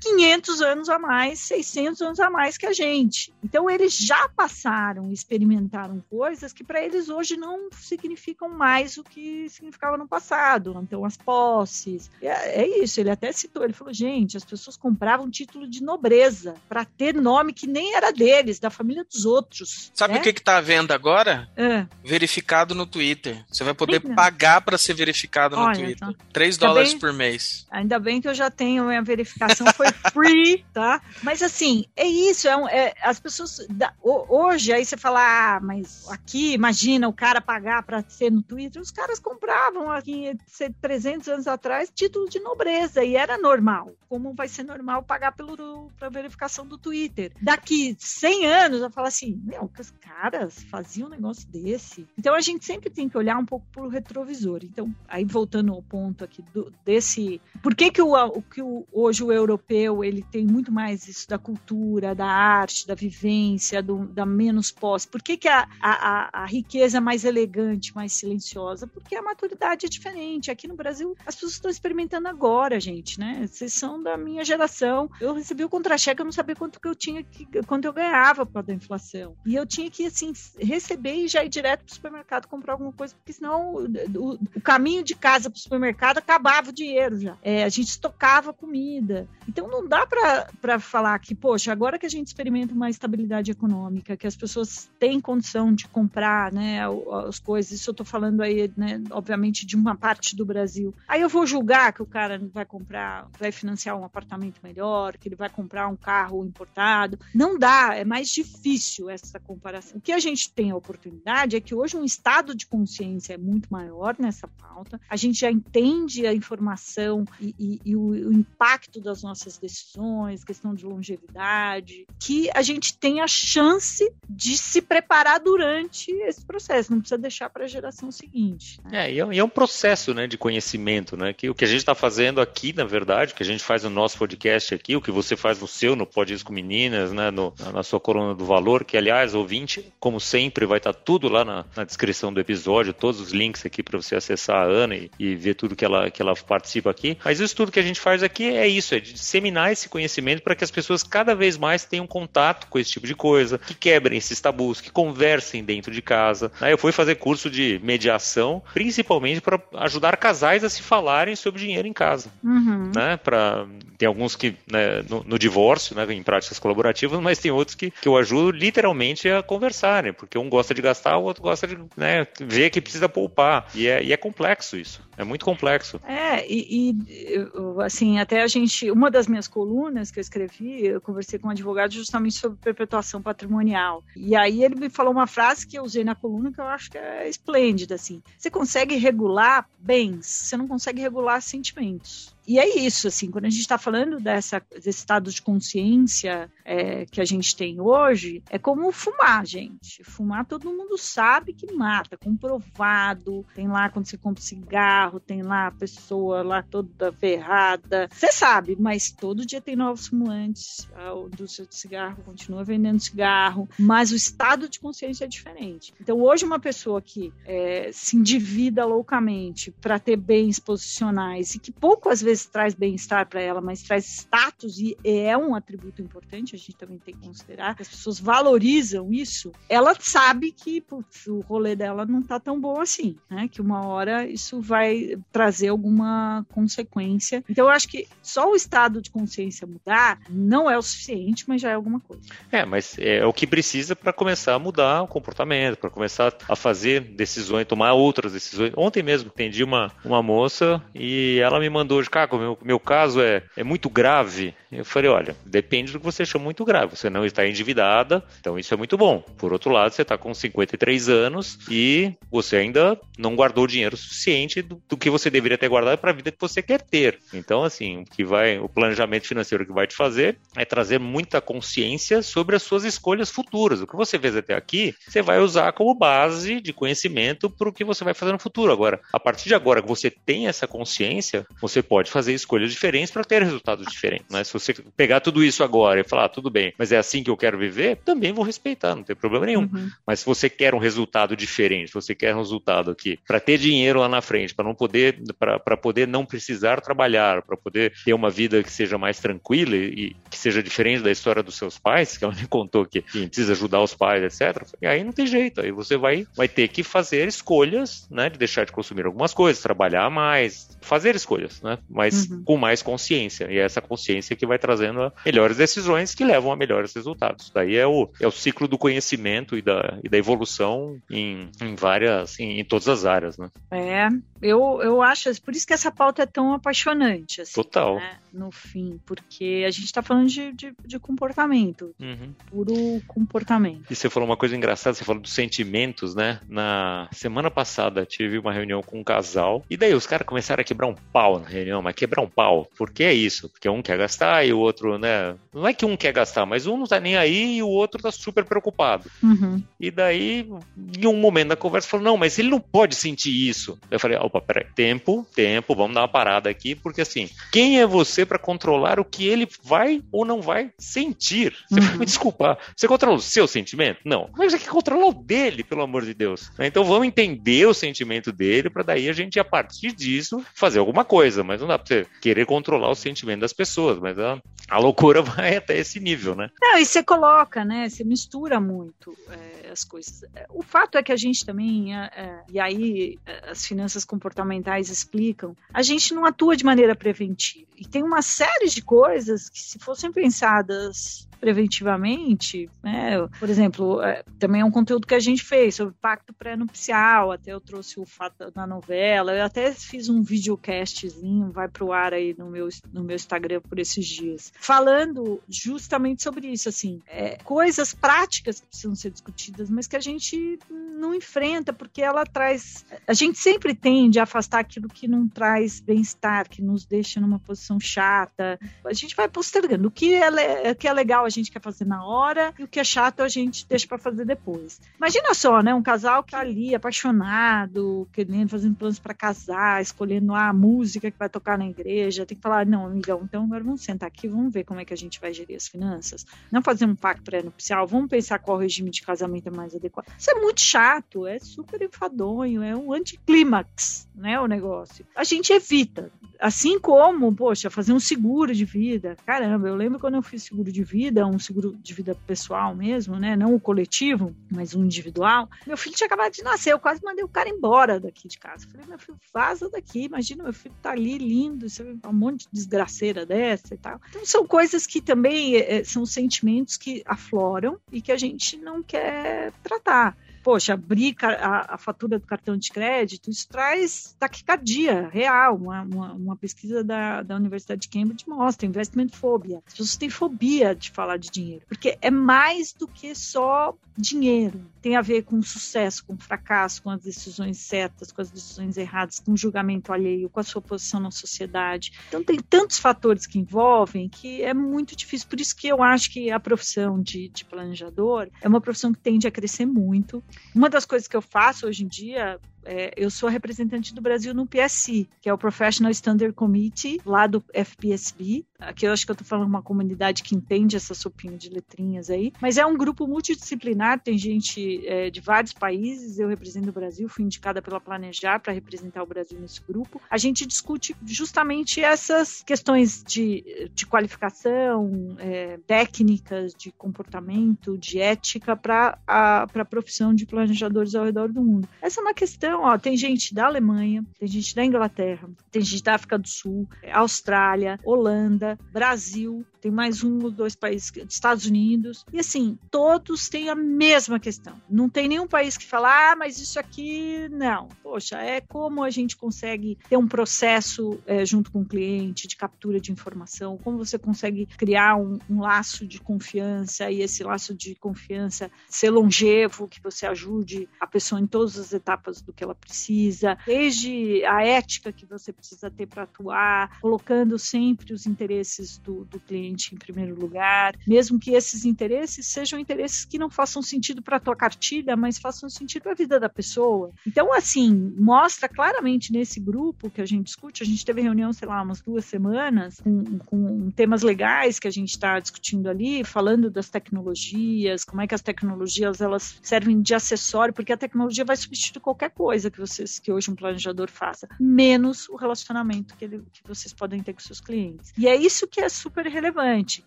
S3: 500 anos a mais, 600 anos a mais que a gente. Então, eles já passaram, experimentaram coisas que para eles hoje não significam mais o que significava no passado. Então, as posses. É, é isso, ele até citou, ele falou, gente, as pessoas compravam título de nobreza para ter nome que nem era deles, da família dos outros.
S1: Sabe né? o que está à venda agora? É. Verificado no Twitter. Você vai poder pagar para ser verificado no Olha, Twitter. Então, 3 dólares bem, por mês.
S3: Ainda bem que eu já tenho minha verificação foi free, tá? Mas assim, é isso. É, um, é as pessoas. Da, hoje, aí você fala, ah, mas aqui, imagina o cara pagar para ser no Twitter. Os caras compravam aqui 300 anos atrás título de nobreza e era normal. Como vai ser normal pagar pelo para verificação do Twitter? Daqui 100 anos, eu falo assim, meu, que os caras faziam um negócio desse. Então a gente sempre tem que olhar um pouco pro retrovisor. Então, aí voltando ao ponto aqui do, desse, por que que o, o que o, hoje o europeu ele tem muito mais isso da cultura, da arte, da vivência, do, da menos posse. Por que, que a, a, a, riqueza é mais elegante, mais silenciosa? Porque a maturidade é diferente. Aqui no Brasil, as pessoas estão experimentando agora, gente, né? Vocês são da minha geração. Eu recebi o contra-cheque, eu não sabia quanto que eu tinha, que, quanto eu ganhava para da inflação. E eu tinha que, assim, receber e já ir direto para o supermercado comprar alguma coisa, porque senão o, o, o caminho de casa para o supermercado acabava o dinheiro já. É, a gente estocava comida. Então não dá para falar que, poxa, agora que a gente experimenta uma estabilidade econômica, que as pessoas têm condição de comprar né, as coisas, isso eu estou falando aí, né, obviamente, de uma parte do Brasil. Aí eu vou julgar que o cara vai comprar, vai financiar um apartamento melhor, que ele vai comprar um carro importado. Não dá, é mais difícil essa comparação. O que a gente tem a oportunidade é que hoje um estado de consciência é muito maior nessa pauta, a gente já entende a informação e, e, e o, o impacto das nossas decisões, questão de longevidade, que a gente tem a chance de se preparar durante esse processo, não precisa deixar para a geração seguinte.
S2: Né? É, e é, um processo né, de conhecimento, né? Que o que a gente está fazendo aqui, na verdade, o que a gente faz no nosso podcast aqui, o que você faz no seu, no Pode com Meninas, né, no, na sua coluna do valor, que aliás, ouvinte, como sempre, vai estar tá tudo lá na, na, descrição do episódio, todos os links aqui para você acessar a Ana e, e, ver tudo que ela, que ela participa aqui. Mas isso tudo que a gente faz aqui é isso, é de disseminar esse conhecimento para que as pessoas cada vez mais tenham contato com esse tipo de coisa, que quebrem esses tabus, que conversem dentro de casa. Aí eu fui fazer curso de mediação, principalmente para ajudar casais a se falarem sobre dinheiro em casa. Uhum. Né? Pra, tem alguns que né, no, no, divórcio, né, em práticas colaborativas, mas tem outros que, que eu ajudo literalmente a conversarem, porque um gosta de gastar, o outro gosta de né, ver que precisa poupar. E é, e é complexo isso. É muito complexo.
S3: É, e, e, assim, até a gente, uma das minhas colunas que eu escrevi, eu conversei com um advogado justamente sobre perpetuação patrimonial. E aí ele me falou uma frase que eu usei na coluna que eu acho que é esplêndida, assim. Você consegue regular bens, você não consegue regular sentimentos e é isso, assim, quando a gente está falando dessa, desse estado de consciência é, que a gente tem hoje, é como fumar, gente. Fumar todo mundo sabe que mata, comprovado. Tem lá quando você compra cigarro, tem lá a pessoa lá toda ferrada. Você sabe, mas todo dia tem novos fumantes. A indústria de cigarro continua vendendo cigarro, mas o estado de consciência é diferente. Então, hoje, uma pessoa que é, se endivida loucamente para ter bens posicionais e que pouco às vezes vezes traz bem-estar para ela, mas traz status e é um atributo importante, a gente também tem que considerar, as pessoas valorizam isso, ela sabe que putz, o rolê dela não tá tão bom assim, né? Que uma hora isso vai trazer alguma consequência. Então eu acho que só o estado de consciência mudar não é o suficiente, mas já é alguma coisa.
S2: É, mas é o que precisa para começar a mudar o comportamento, para começar a fazer decisões, tomar outras decisões. Ontem mesmo atendi uma, uma moça e ela me mandou de cá, meu, meu caso é, é muito grave. Eu falei, olha, depende do que você chama muito grave. Você não está endividada, então isso é muito bom. Por outro lado, você está com 53 anos e você ainda não guardou dinheiro suficiente do, do que você deveria ter guardado para a vida que você quer ter. Então, assim, o que vai, o planejamento financeiro que vai te fazer é trazer muita consciência sobre as suas escolhas futuras. O que você fez até aqui, você vai usar como base de conhecimento para o que você vai fazer no futuro. Agora, a partir de agora que você tem essa consciência, você pode fazer escolhas diferentes para ter resultados diferentes. Né? Se você pegar tudo isso agora e falar, ah, tudo bem, mas é assim que eu quero viver, também vou respeitar, não tem problema nenhum. Uhum. Mas se você quer um resultado diferente, se você quer um resultado aqui para ter dinheiro lá na frente, para não poder, para poder não precisar trabalhar, para poder ter uma vida que seja mais tranquila e que seja diferente da história dos seus pais, que ela me contou que, que precisa ajudar os pais, etc. E aí não tem jeito, aí você vai, vai ter que fazer escolhas, né, de deixar de consumir algumas coisas, trabalhar mais, fazer escolhas, né? Mas uhum. com mais consciência. E é essa consciência que vai trazendo melhores decisões que levam a melhores resultados. Daí é o, é o ciclo do conhecimento e da, e da evolução em, em várias, em, em todas as áreas, né?
S3: É, eu, eu acho, por isso que essa pauta é tão apaixonante. Assim,
S2: Total.
S3: Né? No fim, porque a gente está falando de, de, de comportamento, uhum. puro comportamento.
S2: E você falou uma coisa engraçada, você falou dos sentimentos, né? Na semana passada tive uma reunião com um casal, e daí os caras começaram a quebrar um pau na reunião, mas quebrar um pau. Por que é isso? Porque um quer gastar e o outro, né? Não é que um quer gastar, mas um não tá nem aí e o outro tá super preocupado. Uhum. E daí, em um momento da conversa, falou: não, mas ele não pode sentir isso. Eu falei: opa, peraí, tempo, tempo, vamos dar uma parada aqui, porque assim, quem é você para controlar o que ele vai ou não vai sentir? Você uhum. vai me desculpar. Você controla o seu sentimento? Não. Mas é que controlar o dele, pelo amor de Deus. Então vamos entender o sentimento dele para daí a gente, a partir disso, fazer alguma coisa. Mas não dá pra você querer controlar o sentimento das pessoas, mas a, a loucura vai até esse nível, né?
S3: Não, e você coloca, né? Você mistura muito é, as coisas. O fato é que a gente também, é, é e aí é, as finanças comportamentais explicam, a gente não atua de maneira preventiva. E tem uma série de coisas que, se fossem pensadas preventivamente, né? Por exemplo, é, também é um conteúdo que a gente fez sobre pacto pré-nupcial, até eu trouxe o fato na novela, eu até fiz um videocastzinho, vai pro ar aí no meu, no meu Instagram por esses dias, falando justamente sobre isso, assim, é, coisas práticas que precisam ser discutidas, mas que a gente não enfrenta, porque ela traz, a gente sempre tende a afastar aquilo que não traz bem-estar, que nos deixa numa posição chata, a gente vai postergando, o que é, que é legal a gente quer fazer na hora e o que é chato a gente deixa para fazer depois. Imagina só, né? Um casal que tá ali apaixonado, querendo fazendo planos para casar, escolhendo a música que vai tocar na igreja, tem que falar, não, amigão, então agora vamos sentar aqui, vamos ver como é que a gente vai gerir as finanças. Não fazer um pacto pré-nupcial, vamos pensar qual regime de casamento é mais adequado. Isso é muito chato é super enfadonho, é um anticlímax, né, o negócio. A gente evita. Assim como, poxa, fazer um seguro de vida. Caramba, eu lembro quando eu fiz seguro de vida, um seguro de vida pessoal mesmo, né? Não o coletivo, mas um individual. Meu filho tinha acabado de nascer, eu quase mandei o cara embora daqui de casa. Falei, meu filho, vaza daqui. Imagina, meu filho tá ali lindo, um monte de desgraceira dessa e tal. Então, são coisas que também é, são sentimentos que afloram e que a gente não quer tratar poxa, abrir a, a, fatura do cartão de crédito, isso traz taquicardia real. Uma, uma, uma, pesquisa da, da Universidade de Cambridge mostra investment fobia. As pessoas têm fobia de falar de dinheiro, porque é mais do que só dinheiro. Tem a ver com sucesso, com fracasso, com as decisões certas, com as decisões erradas, com o julgamento alheio, com a sua posição na sociedade. Então, tem tantos fatores que envolvem que é muito difícil. Por isso que eu acho que a profissão de, de planejador é uma profissão que tende a crescer muito. Uma das coisas que eu faço hoje em dia, é, eu sou representante do Brasil no PSI, que é o Professional Standard Committee, lá do FPSB. Aqui eu acho que eu estou falando uma comunidade que entende essa sopinha de letrinhas aí. Mas é um grupo multidisciplinar, tem gente é, de vários países. Eu represento o Brasil, fui indicada pela Planejar para representar o Brasil nesse grupo. A gente discute justamente essas questões de, de qualificação, é, técnicas, de comportamento, de ética para a, a profissão de planejadores ao redor do mundo. Essa é uma questão então, ó, tem gente da Alemanha, tem gente da Inglaterra, tem gente da África do Sul, Austrália, Holanda, Brasil, tem mais um ou dois países, Estados Unidos, e assim, todos têm a mesma questão. Não tem nenhum país que fala, ah, mas isso aqui, não. Poxa, é como a gente consegue ter um processo é, junto com o cliente de captura de informação, como você consegue criar um, um laço de confiança e esse laço de confiança ser longevo, que você ajude a pessoa em todas as etapas do que ela precisa, desde a ética que você precisa ter para atuar, colocando sempre os interesses do, do cliente em primeiro lugar, mesmo que esses interesses sejam interesses que não façam sentido para a tua cartilha, mas façam sentido para a vida da pessoa. Então, assim, mostra claramente nesse grupo que a gente discute, a gente teve reunião, sei lá, umas duas semanas, com, com temas legais que a gente está discutindo ali, falando das tecnologias, como é que as tecnologias elas servem de acessório, porque a tecnologia vai substituir qualquer coisa que vocês, que hoje um planejador faça, menos o relacionamento que, ele, que vocês podem ter com seus clientes. E é isso que é super relevante.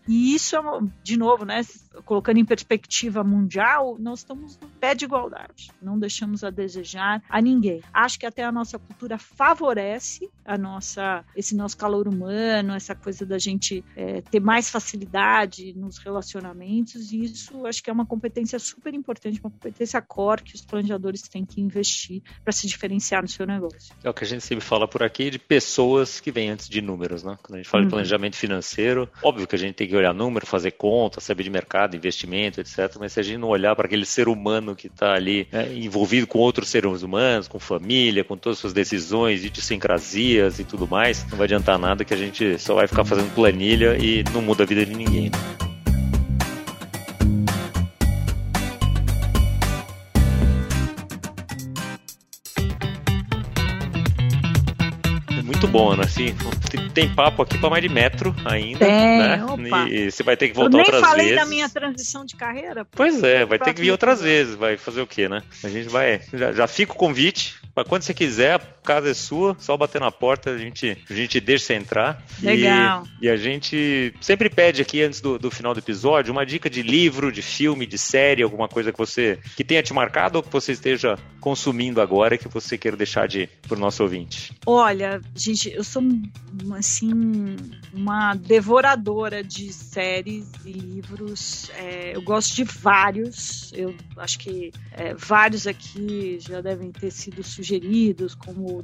S3: E isso é, de novo, né, colocando em perspectiva mundial, nós estamos no pé de igualdade. Não deixamos a desejar a ninguém. Acho que até a nossa cultura favorece a nossa, esse nosso calor humano, essa coisa da gente é, ter mais facilidade nos relacionamentos. E isso acho que é uma competência super importante, uma competência core que os planejadores têm que investir para se diferenciar no seu negócio.
S2: É o que a gente sempre fala por aqui de pessoas que vêm antes de números, né? Quando a gente fala uhum. de planejamento financeiro, óbvio que a gente tem que olhar número, fazer conta, saber de mercado, investimento, etc. Mas se a gente não olhar para aquele ser humano que está ali né, envolvido com outros seres humanos, com família, com todas as suas decisões, idiosincrasias e tudo mais, não vai adiantar nada que a gente só vai ficar fazendo planilha e não muda a vida de ninguém. Né? Bom, Ana. Assim, tem papo aqui para mais de metro ainda. Tem, né? Opa. E você vai ter que voltar outras vezes.
S3: Eu
S2: nem falei
S3: da minha transição de carreira.
S2: Pois é, vai ter que vir outras vezes. Vai fazer o quê, né? A gente vai. Já, já fica o convite. Para quando você quiser, a casa é sua, só bater na porta, a gente, a gente deixa você entrar.
S3: Legal.
S2: E, e a gente sempre pede aqui, antes do, do final do episódio, uma dica de livro, de filme, de série, alguma coisa que você que tenha te marcado ou que você esteja consumindo agora e que você queira deixar de para o nosso ouvinte.
S3: Olha, gente, eu sou assim uma devoradora de séries e livros. É, eu gosto de vários. Eu acho que é, vários aqui já devem ter sido sugeridos, como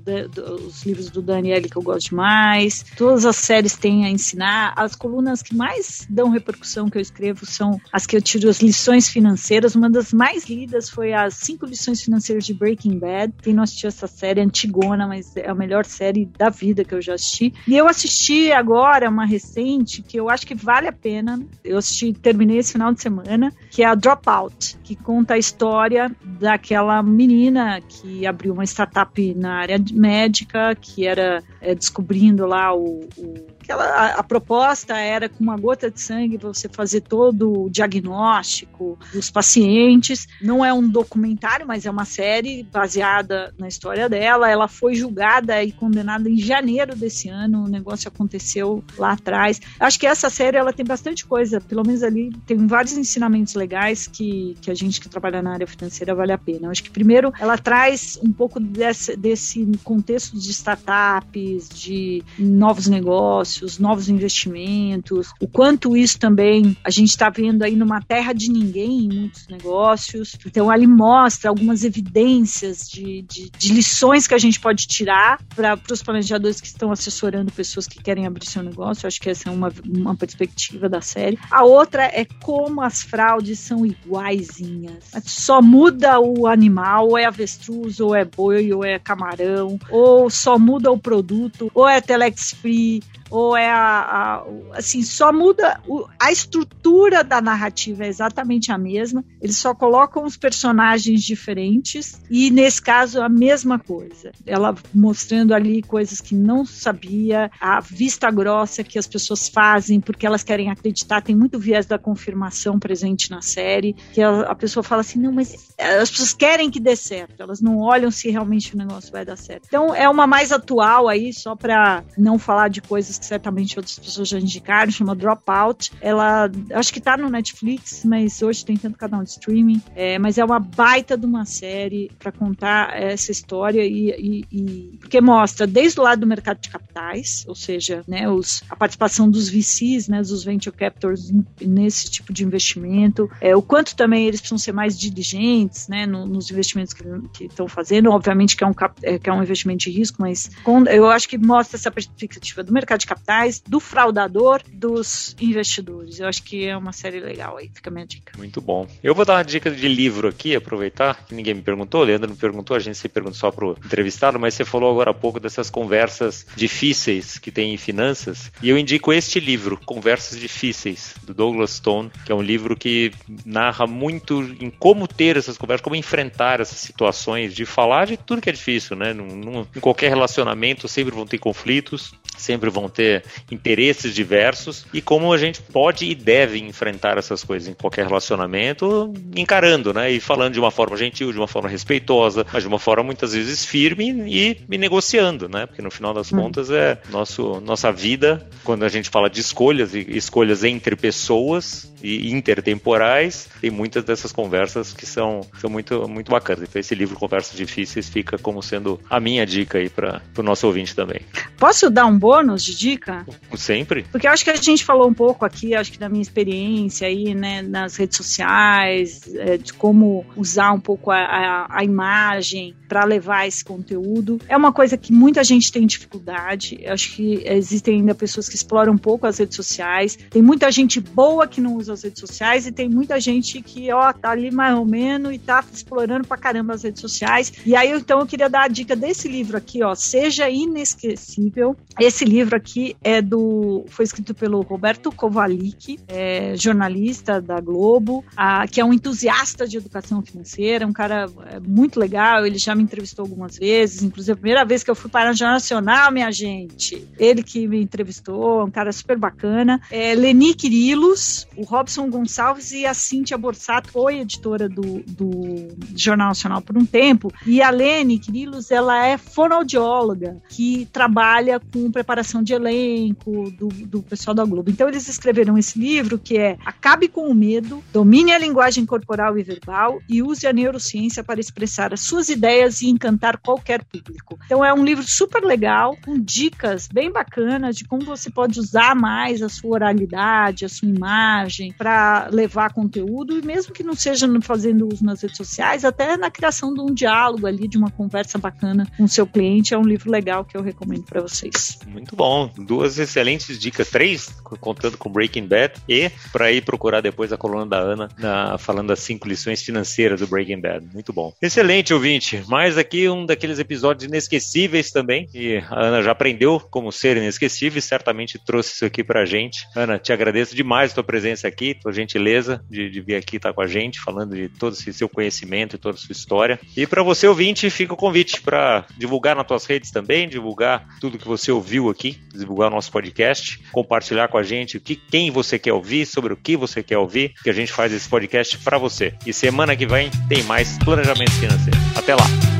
S3: os livros do Daniel que eu gosto demais. Todas as séries têm a ensinar. As colunas que mais dão repercussão que eu escrevo são as que eu tiro as lições financeiras. Uma das mais lidas foi as cinco lições financeiras de Breaking Bad. Quem não assistiu essa série, é antigona, mas é a melhor série da vida que eu já assisti. E eu assisti agora uma recente que eu acho que vale a pena. Eu assisti, terminei esse final de semana, que é a Dropout, que conta a história daquela menina que abriu uma startup na área médica, que era é, descobrindo lá o, o aquela, a, a, proposta era com uma gota de sangue você fazer todo o diagnóstico dos pacientes. Não é um documentário, mas é uma série baseada na história dela. Ela foi julgada e condenada em janeiro desse ano. O negócio aconteceu lá atrás. Acho que essa série ela tem bastante coisa, pelo menos ali tem vários ensinamentos legais que, que a gente que trabalha na área financeira vale a pena. acho que primeiro ela traz um pouco desse, desse contexto de startups, de novos negócios, novos investimentos, o quanto isso também a gente está vendo aí numa terra de ninguém em muitos negócios. Então, ali mostra algumas evidências de, de, de lições que a gente pode tirar para os planejadores que estão assessorando pessoas que querem abrir seu negócio. Eu acho que essa é uma, uma perspectiva da série. A outra é como as fraudes são iguaizinhas. Só muda o animal, ou é avestruz, ou é boi, ou é camarão, ou só muda o produto, ou é telex free, ou é a, a assim só muda a estrutura da narrativa é exatamente a mesma. Eles só colocam os personagens diferentes. E nesse caso a mesma coisa. Ela mostrando ali coisas que não sabia a vista grossa que as pessoas fazem porque elas querem acreditar. Tem muito viés da confirmação presente na série que a, a pessoa fala assim não mas as pessoas querem que dê certo. Elas não olham se realmente o negócio vai dar certo. Então é uma mais atual aí só para não falar de coisas que certamente outras pessoas já indicaram, chama Dropout. Ela, acho que tá no Netflix, mas hoje tem tanto canal de streaming. É, mas é uma baita de uma série para contar essa história e, e, e, porque mostra desde o lado do mercado de capitais, ou seja, né, os, a participação dos VCs, né, dos venture capitals nesse tipo de investimento, é, o quanto também eles precisam ser mais diligentes, né, no, nos investimentos que estão fazendo. Obviamente que é um é, que é um investimento de risco, mas com, eu acho que mostra essa perspectiva do mercado de capitais, do fraudador, dos investidores. Eu acho que é uma série legal aí, fica a minha dica.
S2: Muito bom. Eu vou dar uma dica de livro aqui, aproveitar, que ninguém me perguntou, o Leandro não perguntou, a gente se perguntou só pro entrevistado, mas você falou agora há pouco dessas conversas difíceis que tem em finanças, e eu indico este livro, Conversas Difíceis, do Douglas Stone, que é um livro que narra muito em como ter essas conversas, como enfrentar essas situações, de falar de tudo que é difícil, né? Num, num, em qualquer relacionamento sempre vão ter conflitos, sempre vão ter interesses diversos e como a gente pode e deve enfrentar essas coisas em qualquer relacionamento, encarando, né? E falando de uma forma gentil, de uma forma respeitosa, mas de uma forma muitas vezes firme e, e negociando, né? Porque no final das hum. contas é nosso, nossa vida, quando a gente fala de escolhas e escolhas entre pessoas e intertemporais, tem muitas dessas conversas que são, são muito, muito bacanas. Então esse livro Conversas Difíceis fica como sendo a minha dica aí para o nosso ouvinte também.
S3: Posso dar um bônus de dica?
S2: Sempre.
S3: Porque acho que a gente falou um pouco aqui, acho que da minha experiência aí, né, nas redes sociais, é, de como usar um pouco a, a, a imagem para levar esse conteúdo. É uma coisa que muita gente tem dificuldade. Acho que existem ainda pessoas que exploram um pouco as redes sociais. Tem muita gente boa que não usa as redes sociais e tem muita gente que, ó, tá ali mais ou menos e tá explorando pra caramba as redes sociais. E aí, então, eu queria dar a dica desse livro aqui, ó, Seja Inesquecível. Esse esse livro aqui é do, foi escrito pelo Roberto Kovalik, é, jornalista da Globo, a, que é um entusiasta de educação financeira, um cara é, muito legal. Ele já me entrevistou algumas vezes, inclusive a primeira vez que eu fui para a Jornal Nacional, minha gente. Ele que me entrevistou, um cara super bacana. É, Leni Quirilos, o Robson Gonçalves e a Cíntia Borsato, foi editora do, do Jornal Nacional por um tempo. E a Leni Quirilos, ela é fonoaudióloga que trabalha com preparação de elenco do, do pessoal da Globo. Então eles escreveram esse livro que é Acabe com o Medo, Domine a Linguagem Corporal e Verbal e Use a Neurociência para expressar as suas ideias e encantar qualquer público. Então é um livro super legal, com dicas bem bacanas de como você pode usar mais a sua oralidade, a sua imagem para levar conteúdo e mesmo que não seja fazendo uso nas redes sociais, até na criação de um diálogo ali, de uma conversa bacana com o seu cliente, é um livro legal que eu recomendo para vocês.
S2: Muito bom. Duas excelentes dicas. Três, contando com Breaking Bad. E para ir procurar depois a coluna da Ana na, falando das cinco lições financeiras do Breaking Bad. Muito bom. Excelente, ouvinte. Mais aqui um daqueles episódios inesquecíveis também. E a Ana já aprendeu como ser inesquecível e certamente trouxe isso aqui pra gente. Ana, te agradeço demais a tua presença aqui, tua gentileza de, de vir aqui estar com a gente, falando de todo esse seu conhecimento e toda a sua história. E para você, ouvinte, fica o convite para divulgar nas tuas redes também, divulgar tudo que você ouviu ouviu aqui, divulgar o nosso podcast, compartilhar com a gente o que, quem você quer ouvir, sobre o que você quer ouvir, que a gente faz esse podcast para você. E semana que vem tem mais planejamento financeiro. Até lá!